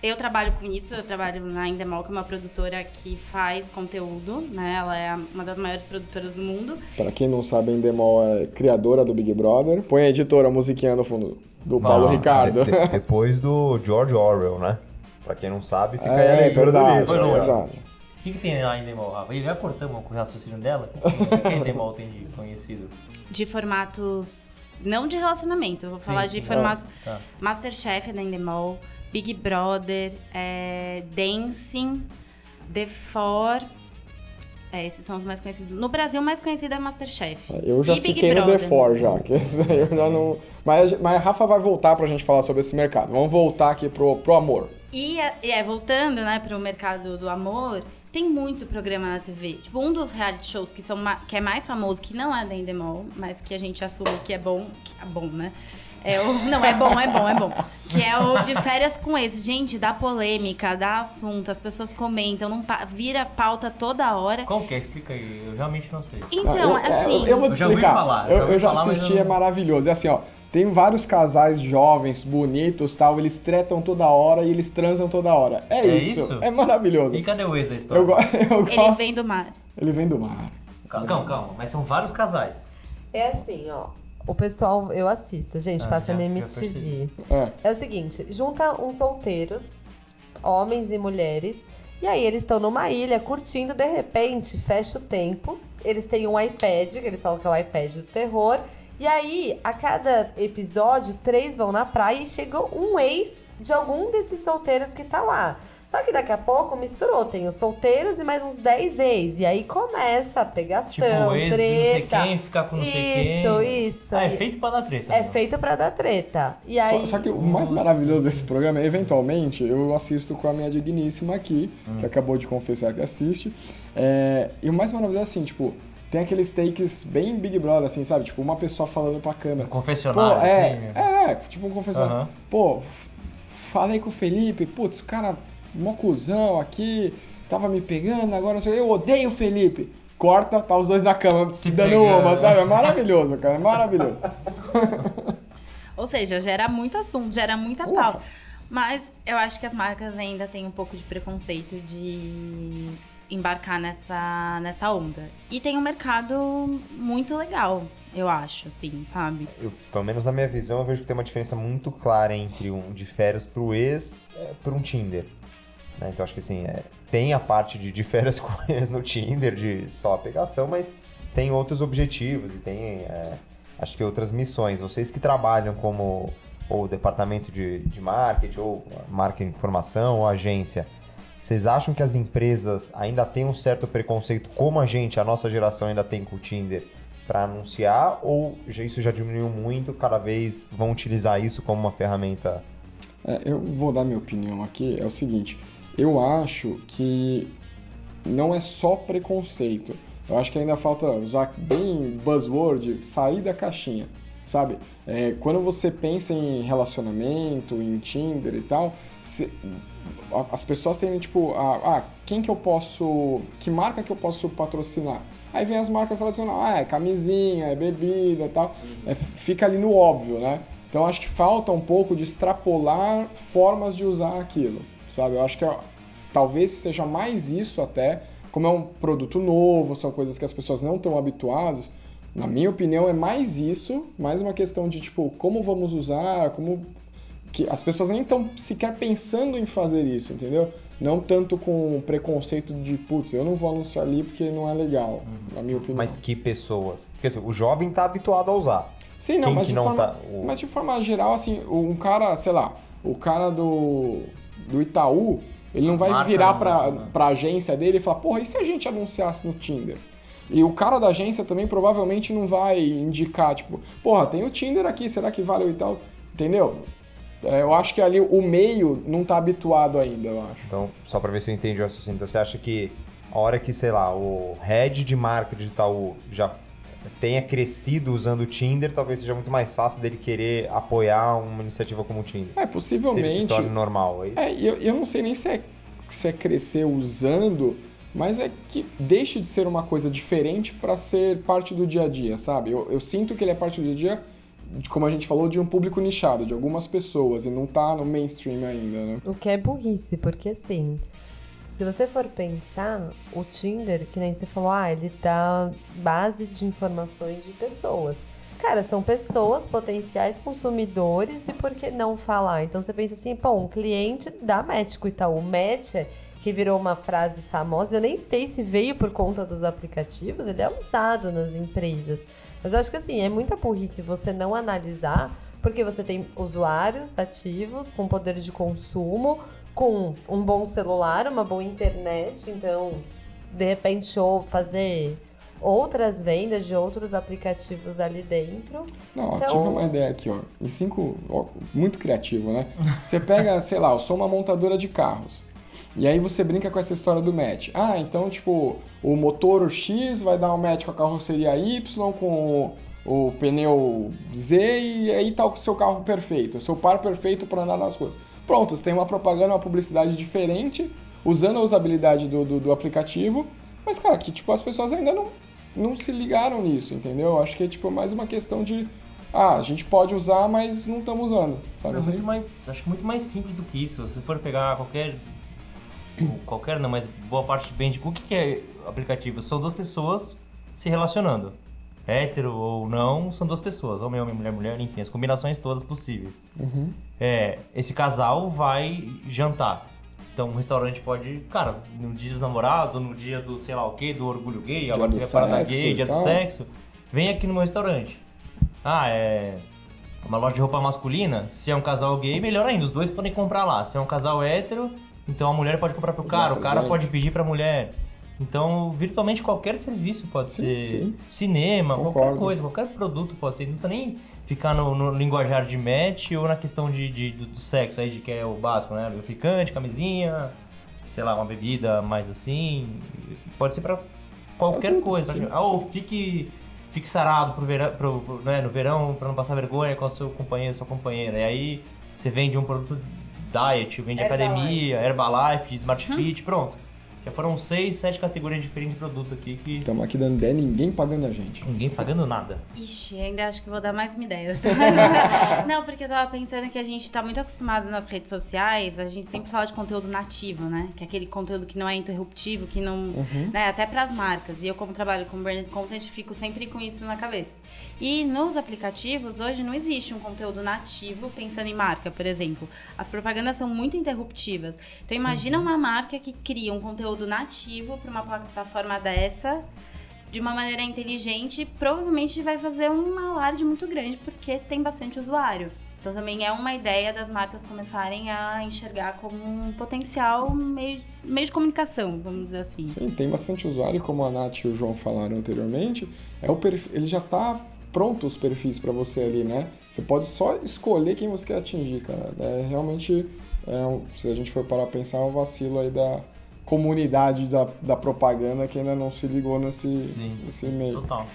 Eu trabalho com isso, eu trabalho na Endemol, que é uma produtora que faz conteúdo, né? Ela é uma das maiores produtoras do mundo. Pra quem não sabe, a Endemol é criadora do Big Brother. Põe a editora, a musiquinha no fundo, do Paulo Ricardo. de- depois do George Orwell, né? Pra quem não sabe, fica aí a É, leitura do livro. Foi né? longe. verdade. O que, que tem lá em Endemol, Rafa? E já cortamos com o raciocínio dela? O que, que a Endemol tem de conhecido? De formatos. Não de relacionamento, eu vou falar Sim, de sim. formatos. Tá. Masterchef é da Endemol, Big Brother, é, Dancing, The Four. É, esses são os mais conhecidos. No Brasil, o mais conhecido é Masterchef. Eu já E Big fiquei no Brother. The Four já, que eu já não... Mas, mas a Rafa vai voltar pra gente falar sobre esse mercado. Vamos voltar aqui pro, pro amor. E é, é, voltando, né, pro mercado do amor, tem muito programa na TV. Tipo, um dos reality shows que, são que é mais famoso, que não é da Endemol, mas que a gente assume que é bom, que é bom, né? É o, não, é bom, é bom, é bom. Que é o de férias com esse. Gente, dá polêmica, dá assunto, as pessoas comentam, não pa- vira pauta toda hora. Como que é? Explica aí. Eu realmente não sei. Então, eu, assim. eu, eu vou te Eu já ouvi explicar. falar, eu, já ouvi eu já falar, assisti, não- é maravilhoso. É assim, ó. Tem vários casais jovens, bonitos tal, eles tretam toda hora e eles transam toda hora. É, É isso. isso? É maravilhoso. E cadê o ex da história? Eu, go- eu Ele gosto. vem do mar. Ele vem do mar. Calma, calma. Mas são vários casais. É assim, ó. O pessoal, eu assisto, gente, Ah, passa na MTV. É. É o seguinte, junta uns solteiros, homens e mulheres, e aí eles estão numa ilha curtindo, de repente, fecha o tempo, eles têm um iPad, que eles falam que é o iPad do terror, e aí, a cada episódio, três vão na praia e chega um ex de algum desses solteiros que tá lá. Só que daqui a pouco misturou, tem os solteiros e mais uns 10 ex. E aí começa a pegação, Tipo, o ex de não sei treta. quem, ficar com não sei quem. Isso, isso. Ah, é feito pra dar treta. é meu. feito pra dar treta. E aí. Só, só que o mais maravilhoso desse programa é, eventualmente, eu assisto com a minha digníssima aqui, Hum. que acabou de confessar que assiste. É, e o mais maravilhoso é assim, tipo, tem aqueles takes bem Big Brother, assim, sabe? Tipo, uma pessoa falando pra câmera. Pô, Confessionário, é, assim. meu. é, é, tipo um confessionário. Aham. Pô, falei com o Felipe, putz, cara, mó cuzão aqui, tava me pegando, agora não sei, eu odeio o Felipe. Corta, tá os dois na cama Se dando pegando. uma, sabe? É maravilhoso, cara, é maravilhoso. Ou seja, gera muito assunto, gera muita Porra. pauta. Mas eu acho que as marcas ainda têm um pouco de preconceito de embarcar nessa, nessa onda. E tem um mercado muito legal, eu acho, assim, sabe? Eu, pelo menos na minha visão, eu vejo que tem uma diferença muito clara entre um de férias pro ex é, por um Tinder. Né? Então acho que assim, é, tem a parte de, de férias com ex no Tinder, de só pegação, mas tem outros objetivos e tem, é, acho que outras missões. Vocês que trabalham como ou departamento de, de marketing, ou marketing de informação, ou agência, vocês acham que as empresas ainda têm um certo preconceito, como a gente, a nossa geração ainda tem com o Tinder, para anunciar? Ou isso já diminuiu muito, cada vez vão utilizar isso como uma ferramenta? É, eu vou dar minha opinião aqui, é o seguinte, eu acho que não é só preconceito. Eu acho que ainda falta usar bem buzzword, sair da caixinha, sabe? É, quando você pensa em relacionamento, em Tinder e tal, a- as pessoas têm tipo, ah, ah, quem que eu posso, que marca que eu posso patrocinar? Aí vem as marcas tradicionais, ah, é camisinha, é bebida e tal, É, fica ali no óbvio, né? Então acho que falta um pouco de extrapolar formas de usar aquilo, sabe? Eu acho que ó, talvez seja mais isso até, como é um produto novo, são coisas que as pessoas não estão habituadas. Na minha opinião, é mais isso, mais uma questão de tipo, como vamos usar, como que as pessoas nem estão sequer pensando em fazer isso, entendeu? Não tanto com o preconceito de, putz, eu não vou anunciar ali porque não é legal, na minha opinião. Mas que pessoas? Porque assim, o jovem tá habituado a usar. Sim, não, Quem mas, de não forma, tá- mas de forma geral, assim, um cara, sei lá, o cara do, do Itaú, ele não vai Marca virar pra, né? pra agência dele e falar, porra, e se a gente anunciasse no Tinder? E o cara da agência também provavelmente não vai indicar, tipo, porra, tem o Tinder aqui, será que vale o Itaú? Entendeu? É, eu acho que ali o meio não tá habituado ainda, eu acho. Então, só para ver se eu entendi o raciocínio. Então, você acha que a hora que, sei lá, o head de marca de Itaú já tenha crescido usando o Tinder, talvez seja muito mais fácil dele querer apoiar uma iniciativa como o Tinder. É, Se ele se possivelmente. torne normal, é isso? É, eu, eu não sei nem se é, se é crescer usando, mas é que deixe de ser uma coisa diferente para ser parte do dia a dia, sabe? Eu, eu sinto que ele é parte do dia a dia, de, como a gente falou, de um público nichado, de algumas pessoas, e não tá no mainstream ainda, né? O que é burrice, porque assim, se você for pensar, o Tinder, que nem você falou, ah, ele dá base de informações de pessoas. Cara, são pessoas, potenciais consumidores, e por que não falar? Então você pensa assim, pô, um cliente da Match com Itaú. Match, que virou uma frase famosa, eu nem sei se veio por conta dos aplicativos, ele é usado nas empresas. Mas eu acho que assim, é muita burrice você não analisar, porque você tem usuários ativos com poder de consumo, com um bom celular, uma boa internet, então, de repente, ou fazer outras vendas de outros aplicativos ali dentro. Não, Então- tive uma ideia aqui, ó. Em cinco. ó, muito criativo, né? Você pega, sei lá, eu sou uma montadora de carros. E aí você brinca com essa história do match. Ah, então, tipo, o motor X vai dar um match com a carroceria Y, com o, o pneu Z, e aí tá o seu carro perfeito, o seu par perfeito para andar nas ruas. Pronto, você tem uma propaganda, uma publicidade diferente, usando a usabilidade do, do, do aplicativo, mas, cara, que, tipo, as pessoas ainda não, não se ligaram nisso, entendeu? Acho que é, tipo, mais uma questão de... Ah, a gente pode usar, mas não estamos usando, sabe É assim? muito mais, acho que muito mais simples do que isso. Se for pegar qualquer qualquer não, mas boa parte de Bandicoot, o que é aplicativo? São duas pessoas se relacionando. Hétero ou não, são duas pessoas. Homem, homem, mulher, mulher, enfim, as combinações todas possíveis. É, esse casal vai jantar. Então um restaurante pode, cara, no dia dos namorados, ou no dia do sei lá o que, do orgulho gay, Dia agora do tem a parada gay, dia do sexo, vem aqui no meu restaurante. Ah, é uma loja de roupa masculina, se é um casal gay, melhor ainda, os dois podem comprar lá. Se é um casal hétero, então a mulher pode comprar pro cara, o cara presente. pode pedir pra mulher. Então, virtualmente qualquer serviço pode Sim, ser sim. cinema, qualquer Concordo. coisa, qualquer produto pode ser. Não precisa nem ficar no, no linguajar de match ou na questão de, de- do, do sexo aí, de que é o básico, né? Lubrificante, camisinha, sei lá, uma bebida mais assim. Pode ser pra qualquer É coisa. sim, ah, ou fique, fique sarado pro verão, pro, pro- né, no verão pra não passar vergonha com o seu companheiro, sua companheira. E aí você vende um produto diet, vende Herbalife. academia, Herbalife, Smart Fit, pronto. Já foram seis, sete categorias diferentes de produto aqui que Estamos aqui dando ideia, ninguém pagando a gente. ninguém pagando nada. Ixi, ainda acho que vou dar mais uma ideia. não, porque eu tava pensando que a gente tá muito acostumado nas redes sociais, a gente sempre fala de conteúdo nativo, né? Que é aquele conteúdo que não é interruptivo, que não. Né? Até pras marcas. E eu, como trabalho com branded content, fico sempre com isso na cabeça. E nos aplicativos, hoje não existe um conteúdo nativo pensando em marca, por exemplo. As propagandas são muito interruptivas. Então imagina uma marca que cria um conteúdo nativo para uma plataforma dessa de uma maneira inteligente, provavelmente vai fazer um alarde muito grande, porque tem bastante usuário. Então também é uma ideia das marcas começarem a enxergar como um potencial meio, meio de comunicação, vamos dizer assim. Sim, tem bastante usuário, como a Nath e o João falaram anteriormente. É o perfil, ele já tá pronto os perfis para você ali, né? Você pode só escolher quem você quer atingir, cara. É realmente, é se a gente for parar pra pensar, é um vacilo aí da comunidade da, da propaganda que ainda não se ligou nesse, Sim. nesse meio. Total.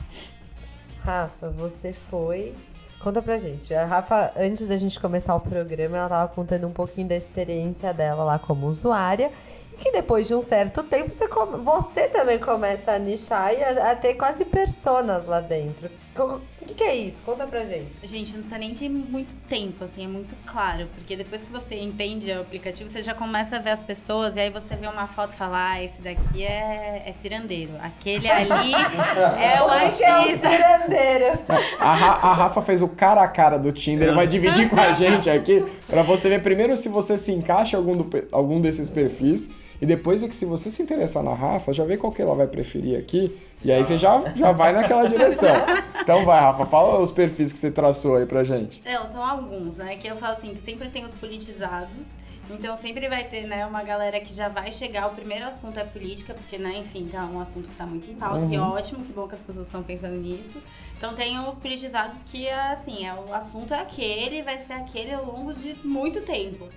Rafa, você foi. Conta pra gente. A Rafa, antes da gente começar o programa, ela tava contando um pouquinho da experiência dela lá como usuária. E que depois de um certo tempo, você, come- você também começa a nichar e a, a ter quase personas lá dentro. O que, que é isso? Conta pra gente. Gente, não precisa nem de muito tempo, assim, é muito claro. Porque depois que você entende o aplicativo, você já começa a ver as pessoas e aí você vê uma foto e fala, ah, esse daqui é, é cirandeiro. Aquele ali é o O que, que é artista. cirandeiro? A, Ra- a Rafa fez o cara a cara do Tinder, vai dividir com a gente aqui pra você ver primeiro se você se encaixa em algum, do algum desses perfis e depois é que se você se interessar na Rafa, já vê qual que ela vai preferir aqui e aí você já, já vai naquela direção. Então vai, Rafa, fala os perfis que você traçou aí pra gente. Não, são alguns, né? Que eu falo assim, que sempre tem os politizados. Então sempre vai ter, né, uma galera que já vai chegar, o primeiro assunto é política, porque, né, enfim, tá um assunto que tá muito em pauta, e ótimo, que bom que as pessoas estão pensando nisso. Então tem os politizados que, é assim, é, o assunto é aquele, vai ser aquele ao longo de muito tempo.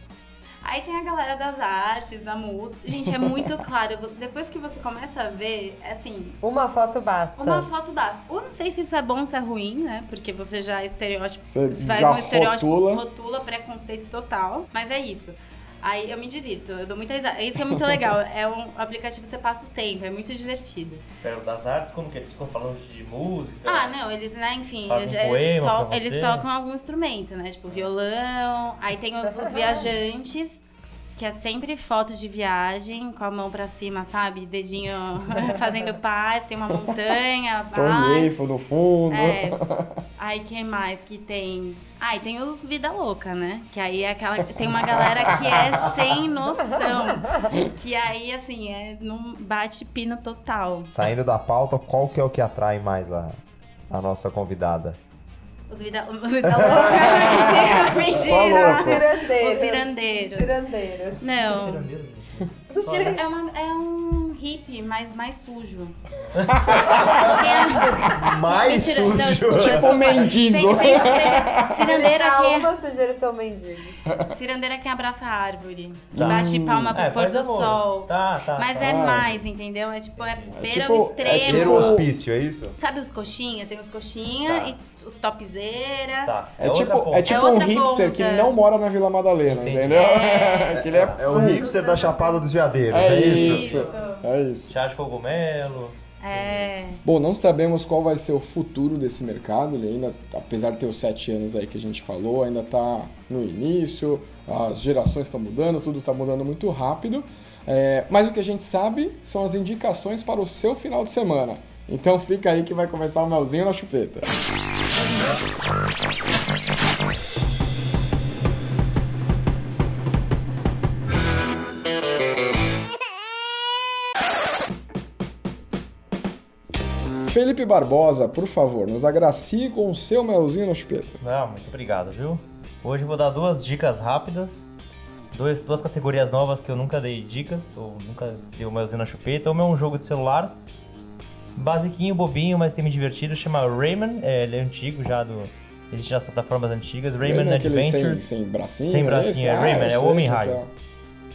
Aí tem a galera das artes, da música. Gente, é muito claro. Depois que você começa a ver, é assim, Uma foto basta. uma foto basta. Eu não sei se isso é bom ou se é ruim, né? Porque você já estereótipo, Você faz já um estereótipo, rotula. rotula, preconceito total. Mas é isso. Aí eu me divirto, eu dou muita risada. Isso que é muito legal. É um aplicativo que você passa o tempo, é muito divertido. Pera, das artes, como que eles ficam falando de música? Ah, não, eles, né, enfim, eles, poema to- pra eles tocam algum instrumento, né? Tipo violão. Aí tem os, os viajantes, que é sempre foto de viagem, com a mão pra cima, sabe? Dedinho fazendo paz, tem uma montanha. Eiffel no fundo. É. Aí quem mais que tem? Ah, e tem os vida louca, né? Que aí é aquela tem uma galera que é sem noção, que aí assim, é num bate pino total. Saindo da pauta, qual que é o que atrai mais a, a nossa convidada? Os vida, os vida louca, mentira, mentira. louco. Cirandeiros. Os cirandeiros. Cirandeiros. Não, Cirandeiro, gente. Do cira- é, uma, é um hippie mais, mais sujo. Mais Mentira, não, sujo. desculpa, Tipo desculpa. mendigo. Sem- sem- sem- cirandeira que é uma sujeira do seu mendigo. Cirandeira quem abraça a árvore. Que Tá. bate palma pro É, pôr do sol. Tá, tá. Mas tá. é mais, entendeu? É tipo, é beira tipo- o é extremo. Cheiro tipo- hospício, é isso? Sabe os coxinha? Tem os coxinha Tá. e os topzera. Tá. É, outra tipo, é tipo É um hipster que ponta. não mora na Vila Madalena, Entendi. entendeu? É. que ele é, É o hipster da Chapada dos Veadeiros, é, É isso? isso. É isso. Chá de cogumelo. É. Bom, não sabemos qual vai ser o futuro desse mercado. Ele ainda, apesar de ter os sete anos aí que a gente falou, ainda está no início. As gerações estão mudando, tudo está mudando muito rápido. É, mas o que a gente sabe são as indicações para o seu final de semana. Então fica aí que vai começar o melzinho na chupeta. Felipe Barbosa, por favor, nos agracie com o seu melzinho na chupeta. Não, muito obrigado, viu? Hoje vou dar duas dicas rápidas. Dois, duas categorias novas que eu nunca dei dicas, ou nunca dei o melzinho na chupeta. Uma é um jogo de celular, basiquinho, bobinho, mas tem me divertido. Chama Rayman, é, ele é antigo já, do, existe nas plataformas antigas. Rayman Rayman é Adventure. Sem, sem bracinho? Sem é bracinho, esse? é Ah, Rayman, é o Homem Raio. é.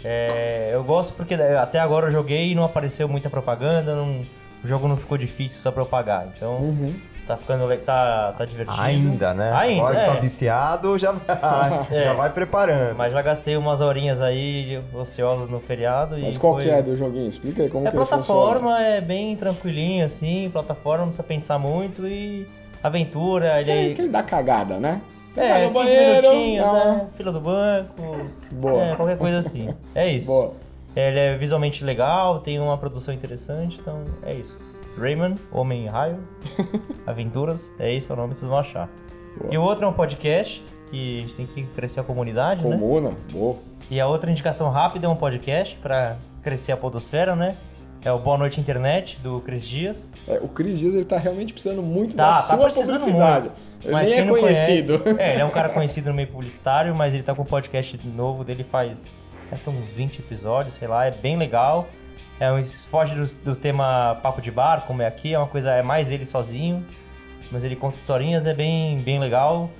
É, eu gosto porque até agora eu joguei e não apareceu muita propaganda, não- o jogo não ficou difícil só pra eu pagar. Então, Uhum. Tá ficando tá, tá divertido. Ainda, né? Ainda, Agora que é. está viciado, já vai, É. já vai preparando. Mas já gastei umas horinhas aí ociosos no feriado. Mas e qual foi... que é do joguinho? Explica aí como É que ele plataforma, funciona. é bem tranquilinho assim, plataforma, não precisa pensar muito e aventura, ele É que ele dá cagada, né? Você É, no 15 banheiro, minutinhos, ah, né? Fila do banco. Boa. É, qualquer coisa assim. É isso. Boa. Ele é visualmente legal, tem uma produção interessante, então é isso. Rayman, Homem Raio, Aventuras, é isso é o nome que vocês vão achar. Boa. E o outro é um podcast, que a gente tem que crescer a comunidade, né? Comuna, boa. E a outra indicação rápida é um podcast pra crescer a podosfera, né? É o Boa Noite Internet, do Cris Dias. É, o Cris Dias ele tá realmente precisando muito Tá, da tá sua publicidade. muito. Ele Mas nem quem é não conhecido. Conhece, é, ele é um cara conhecido no meio publicitário, mas ele tá com um podcast novo dele faz é, tem uns 20 episódios, sei lá, é bem legal. É um foge do, do tema papo de bar, como é aqui, é uma coisa, é mais ele sozinho, mas ele conta historinhas, é bem, bem legal.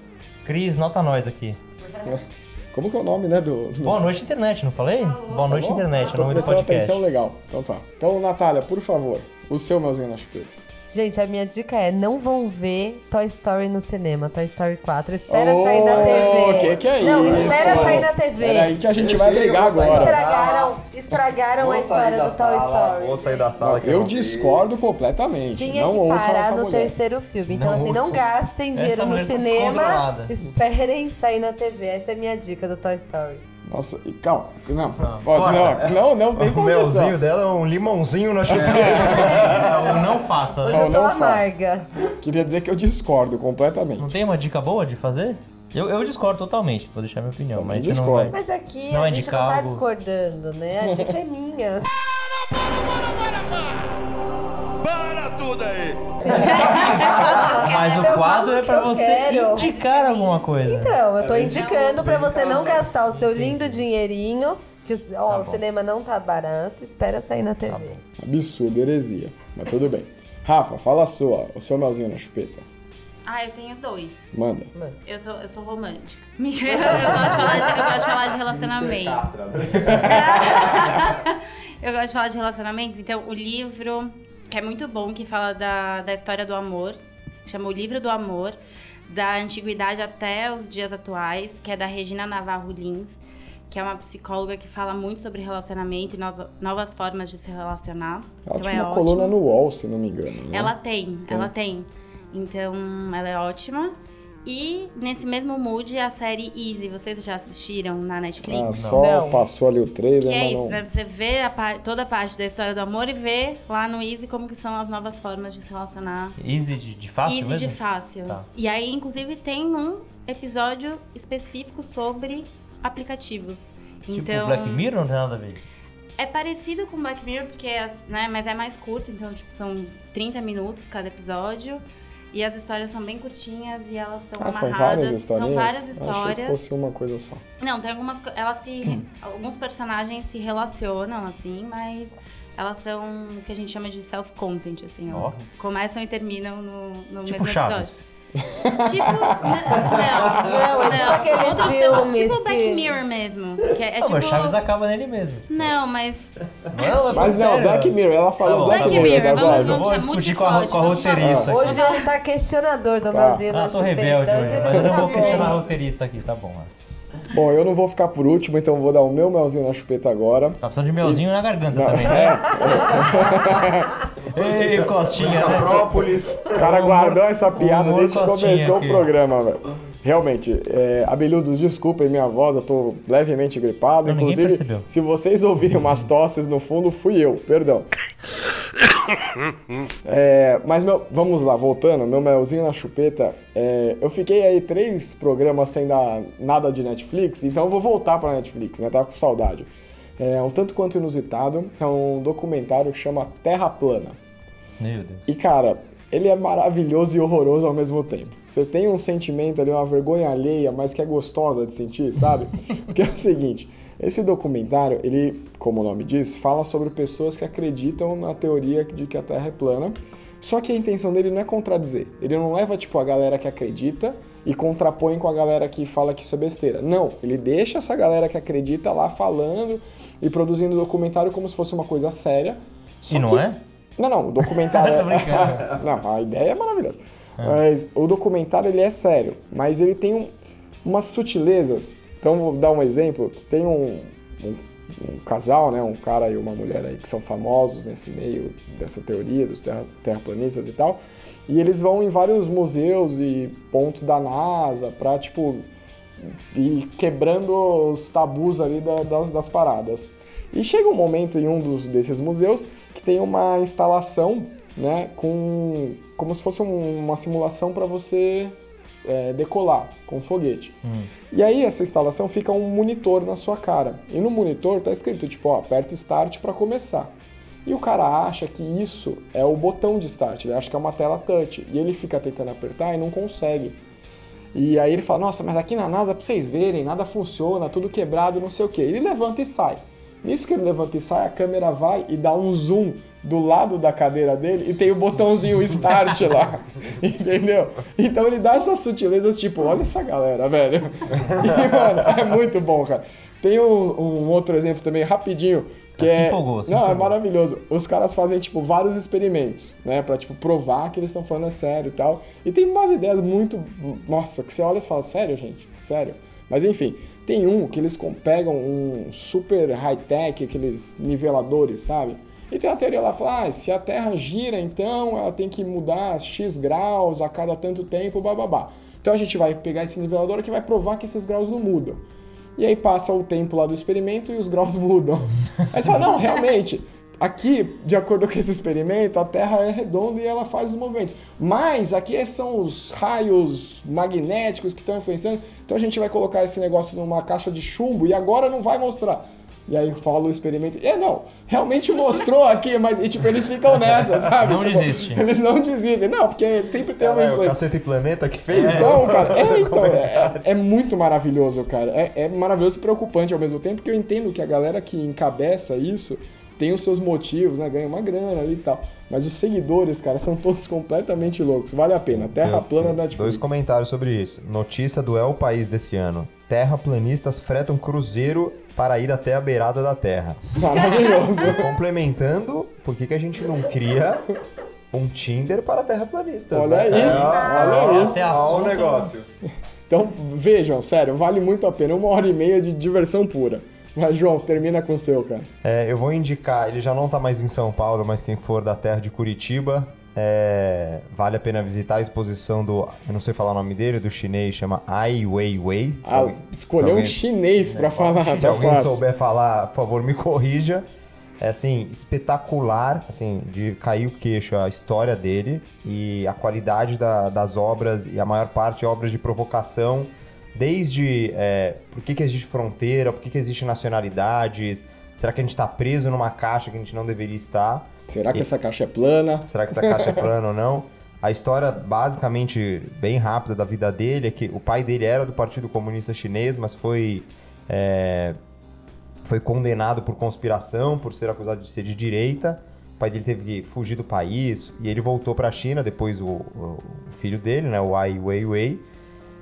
Cris, nota nós aqui. Como que é o nome, né, do... do- Boa noite, internet, não falei? Boa noite, Tá internet, é o nome do podcast. atenção legal. Então tá. Então, Natália, por favor, o seu melzinho na chupeta. Gente, a minha dica é: não vão ver Toy Story no cinema, Toy Story 4. Espera Ô, sair na TV. que que é não, isso? espera sair na TV. Peraí que a gente vai Eu brigar agora. Estragaram, estragaram a história do Toy Story. Vou sair da sala que Eu não- discordo completamente. Tinha não que parar essa no mulher. terceiro filme. Então, Não assim, não gastem Essa dinheiro no mulher tá cinema. Esperem sair na TV. Essa é a minha dica do Toy Story. Nossa, e calma. Não, Não, Ó, corta. não, não, não tem O condição. melzinho dela é um limãozinho na chupeta. Não, não faça. Hoje Não, eu tô não faço. amarga. Queria dizer que eu discordo completamente. Não tem uma dica boa de fazer? Eu, eu discordo totalmente, vou deixar minha opinião, Também mas você não discordo. vai... Mas aqui Não a é gente não tá algo- discordando, né? A dica é minha. Para tudo aí! Mas o quadro é pra você quero. indicar alguma coisa. Então, eu tô indicando pra você não gastar o seu lindo dinheirinho. Que o- ó, Tá o bom. cinema não tá barato, espera sair na TV. Tá. Absurdo, heresia. Mas tudo bem. Rafa, fala a sua, o seu melzinho na chupeta. Ah, eu tenho dois. Manda. Eu, tô, eu sou romântica. Mentira, eu, eu gosto de falar de, eu gosto de, falar de relacionamento. eu gosto de falar de relacionamentos. Então, o livro, que é muito bom, que fala da, da história do amor, chama O Livro do Amor, da antiguidade até os dias atuais, que é da Regina Navarro Lins, que é uma psicóloga que fala muito sobre relacionamento e novas, novas formas de se relacionar. Ela então tinha é uma ótimo. coluna no UOL, se não me engano. Né? Ela tem, ela tem. Então, ela é ótima. E nesse mesmo mood, a série Easy, vocês já assistiram na Ah, Netflix? só Não. passou ali o trailer, que é isso, não... né? Você vê a par- toda a parte da história do amor e vê lá no Easy como que são as novas formas de se relacionar. Easy de, de fácil Easy mesmo? de fácil. Tá. E aí, inclusive, tem um episódio específico sobre aplicativos. Tipo então, Black Mirror não tem nada a ver. é parecido com Black Mirror, porque é, né, mas é mais curto, então tipo, são 30 minutos cada episódio. E as histórias são bem curtinhas e elas estão Ah, são amarradas. várias historinhas? São várias Achei que histórias. fosse uma coisa só. Não, tem algumas. Elas se. Hum. Alguns personagens se relacionam, assim, mas elas são o que a gente chama de self-content, assim. Elas Ó. começam e terminam no, no Tipo mesmo Chaves. Tipo. Não, Não, é tipo aqueles Outros filmes Tipo Black que- Mirror mesmo. Que é, é Ah, tipo. mas Chaves acaba nele mesmo. Não, mas. Não, é Mas não. Black Mirror, ela falou bom, Black, tá. Mirror Black Mirror, agora. vamos- Muito discutir com a, com a vamos roteirista. aqui. Hoje ele tá questionador do Tá. na Ah, tô rebelde mas eu não tá vou questionar a roteirista aqui, tá bom. Bom, eu não vou ficar por último, então vou dar o meu melzinho na chupeta agora. Tá precisando de melzinho na garganta Não, também, né? Ei, Costinha, né? Própolis. o cara guardou essa piada desde que começou aqui. o programa, velho. Realmente, é, abelhudos, desculpem minha voz, eu tô levemente gripado. Não, Inclusive, percebeu. se vocês ouvirem umas tosses no fundo, fui eu, perdão. É, mas meu, vamos lá, voltando, meu melzinho na chupeta. é, eu fiquei aí três programas sem dar nada de Netflix, então eu vou voltar pra Netflix, né? Tava com saudade. É um tanto quanto inusitado, é um documentário que chama Terra Plana. Meu Deus. E cara, ele é maravilhoso e horroroso ao mesmo tempo. Você tem um sentimento ali, uma vergonha alheia, mas que é gostosa de sentir, sabe? Porque é o seguinte, esse documentário, ele, como o nome diz, fala sobre pessoas que acreditam na teoria de que a Terra é plana. Só que a intenção dele não é contradizer. Ele não leva tipo a galera que acredita e contrapõe com a galera que fala que isso é besteira. Não, ele deixa essa galera que acredita lá falando e produzindo documentário como se fosse uma coisa séria. Só E não que- é? não, não, o documentário Tô é... brincando. não, a ideia é maravilhosa. Mas o documentário ele é sério, mas ele tem um- umas sutilezas. Então vou dar um exemplo. Tem um, um- um casal, né, um cara e uma mulher aí que são famosos nesse meio dessa teoria dos terra- terraplanistas e tal. E eles vão em vários museus e pontos da NASA pra, tipo, ir quebrando os tabus ali da- das, das paradas. E chega um momento em um dos, desses museus que tem uma instalação, né, com como se fosse um- uma simulação para você é, decolar com foguete. E aí essa instalação fica um monitor na sua cara. E no monitor tá escrito tipo, ó, aperta start para começar. E o cara acha que isso é o botão de start, ele acha que é uma tela touch. E ele fica tentando apertar e não consegue. E aí ele fala, nossa, mas aqui na NASA, pra vocês verem, nada funciona, tudo quebrado, não sei o que. Ele levanta e sai. Nisso que ele levanta e sai, a câmera vai e dá um zoom do lado da cadeira dele e tem o botãozinho start lá. Entendeu? Então ele dá essas sutilezas, tipo, olha essa galera, velho. E, mano, é muito bom, cara. Tem um, um outro exemplo também, rapidinho, que Se é... empolgou, se Não, é empolgou. maravilhoso. Os caras fazem, tipo, vários experimentos, né? Pra, tipo, provar que eles estão falando sério e tal. E tem umas ideias muito... Nossa, que você olha e fala, sério, gente? Sério? Mas, enfim, tem um que eles pegam um super high-tech, aqueles niveladores, sabe? E tem a teoria lá, fala, ah, se a Terra gira, então ela tem que mudar X graus a cada tanto tempo, bababá. Então a gente vai pegar esse nivelador que vai provar que esses graus não mudam. E aí passa o tempo lá do experimento e os graus mudam. Aí você fala, não, realmente, aqui, de acordo com esse experimento, a Terra é redonda e ela faz os movimentos. Mas aqui são os raios magnéticos que estão influenciando. Então a gente vai colocar esse negócio numa caixa de chumbo e agora não vai mostrar. E aí fala o experimento. É, não, realmente mostrou aqui, mas e, tipo, eles ficam nessa, sabe? Não Tipo, desiste. Eles não desistem. Não, porque sempre tem uma É, o influência. Cacete Planeta que fez? Não, cara, é, então, é, é muito maravilhoso, cara. É, é maravilhoso e preocupante ao mesmo tempo, porque eu entendo que a galera que encabeça isso tem os seus motivos, né? Ganha uma grana ali e tal. Mas os seguidores, cara, são todos completamente loucos. Vale a pena. Terra plana da Netflix. Dois comentários sobre isso. Notícia do El País desse ano. Terraplanistas fretam cruzeiro para ir até a beirada da Terra. Maravilhoso. Complementando, por que, que a gente não cria um Tinder para terraplanistas? Olha né? aí, É, olha aí. Até ó, o assunto. negócio. Então, vejam, sério, vale muito a pena. Uma hora e meia de diversão pura. Mas, João, termina com o seu, cara. É, eu vou indicar, ele já não tá mais em São Paulo, mas quem for da terra de Curitiba, é, vale a pena visitar a exposição do, eu não sei falar o nome dele, do chinês, chama Ai Weiwei. Ah, alguém- escolheu um chinês pra falar, Se tá alguém fácil. souber falar, por favor, me corrija. É assim, espetacular, assim, de cair o queixo a história dele e a qualidade da- das obras, e a maior parte obras de provocação, desde é, por que, que existe fronteira, por que, que existe nacionalidades, será que a gente está preso numa caixa que a gente não deveria estar? Será que essa caixa é plana? Será que essa caixa é plana ou não? A história, basicamente, bem rápida da vida dele é que o pai dele era do Partido Comunista Chinês, mas foi, é, foi condenado por conspiração, por ser acusado de ser de direita. O pai dele teve que fugir do país e ele voltou para a China, depois o, o filho dele, né, o Ai Weiwei,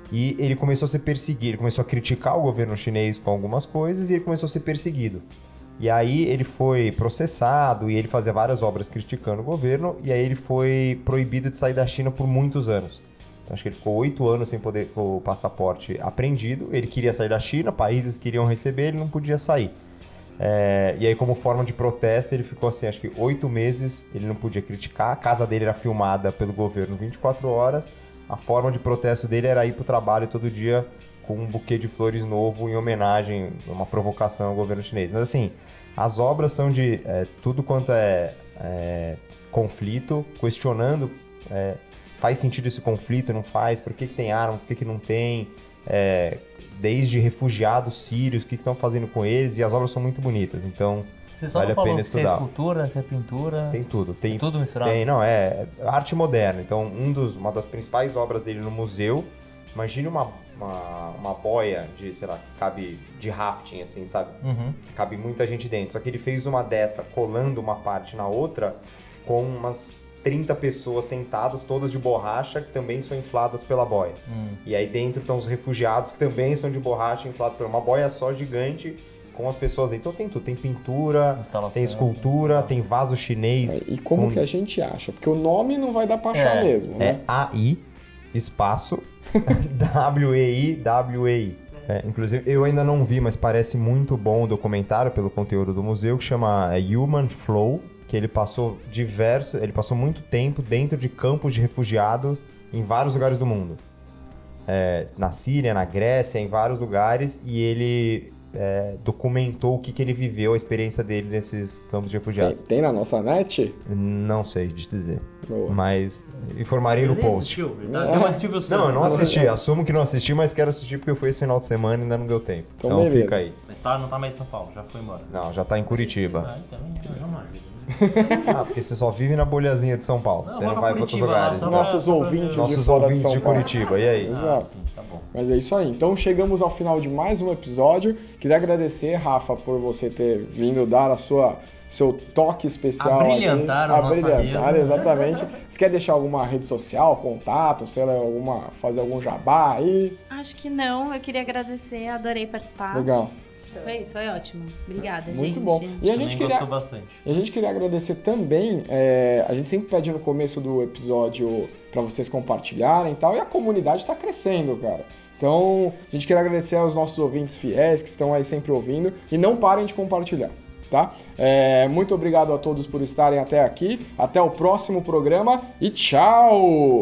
e ele começou a ser perseguido, ele começou a criticar o governo chinês com algumas coisas e ele começou a ser perseguido. E aí ele foi processado e ele fazia várias obras criticando o governo e aí ele foi proibido de sair da China por muitos anos. Então, acho que ele ficou oito anos sem poder o passaporte apreendido. Ele queria sair da China, países queriam receber, ele não podia sair. É, e aí, como forma de protesto, ele ficou assim, acho que oito meses, ele não podia criticar. A casa dele era filmada pelo governo 24 horas. A forma de protesto dele era ir para o trabalho todo dia com um buquê de flores novo em homenagem, uma provocação ao governo chinês. Mas assim, as obras são de é, tudo quanto é, é, conflito, questionando é, faz sentido esse conflito, não faz, por que, que tem arma, por que, que não tem, é, desde refugiados sírios, o que que estão fazendo com eles, e as obras são muito bonitas, então Você só vale não a pena se é estudar. escultura, se é pintura. Tem tudo, tem, tudo misturado? tem, não, é arte moderna. Então, um dos, uma das principais obras dele no museu, imagine uma, uma, uma boia de, sei lá, que cabe de rafting, assim, sabe? Uhum. Cabe muita gente dentro. Só que ele fez uma dessa colando uma parte na outra com umas 30 pessoas sentadas, todas de borracha, que também são infladas pela boia. Hum. E aí dentro estão os refugiados que também são de borracha inflados por uma boia só gigante com as pessoas dentro. Então tem tudo, tem pintura, Instalação. tem escultura, tem vaso chinês. E como com- que a gente acha? Porque o nome não vai dar pra achar É, mesmo, É né? AI, espaço, W-E-I, W-E-I. É, inclusive, eu ainda não vi, mas parece muito bom o documentário pelo conteúdo do museu, que chama é, Human Flow, que ele passou diverso, ele passou muito tempo dentro de campos de refugiados em vários lugares do mundo. É, na Síria, na Grécia, em vários lugares, e ele é, documentou o que, que ele viveu, a experiência dele nesses campos de Tem, refugiados. tem na nossa net? Não sei te dizer, Boa. mas informarei no post. assistiu, tá- deu uma de Silvio Não, eu não assisti. Assumo que não assisti, mas quero assistir porque foi esse final de semana e ainda não deu tempo. Então, Então, fica aí. Mas tá, não tá mais em São Paulo, já foi embora. Não, já tá em Curitiba. Ah, então já não ajuda. Né? Ah, porque você só vive na bolhazinha de São Paulo. Não, você não vai para outros lugares. né? pra- Nossos pra ouvintes de Nossos de ouvintes de Paulo. Curitiba, e aí? Exato. Ah, sim, tá bom. Mas é isso aí. Então chegamos ao final de mais um episódio. Queria agradecer, Rafa, por você ter vindo dar a sua seu toque especial. Abrilhantar aqui. a nossa mesa. exatamente. Você quer deixar alguma rede social, contato, sei lá, alguma, fazer algum jabá aí? Acho que não, eu queria agradecer, adorei participar. Legal. Foi isso, foi ótimo. Obrigada, gente. Muito bom. E a Também gente queria, gostou bastante. E a gente queria agradecer também, é, a gente sempre pede no começo do episódio para vocês compartilharem e tal, e a comunidade está crescendo, cara. Então, a gente queria agradecer aos nossos ouvintes fiéis que estão aí sempre ouvindo e não parem de compartilhar, tá? É, muito obrigado a todos por estarem até aqui, até o próximo programa e tchau!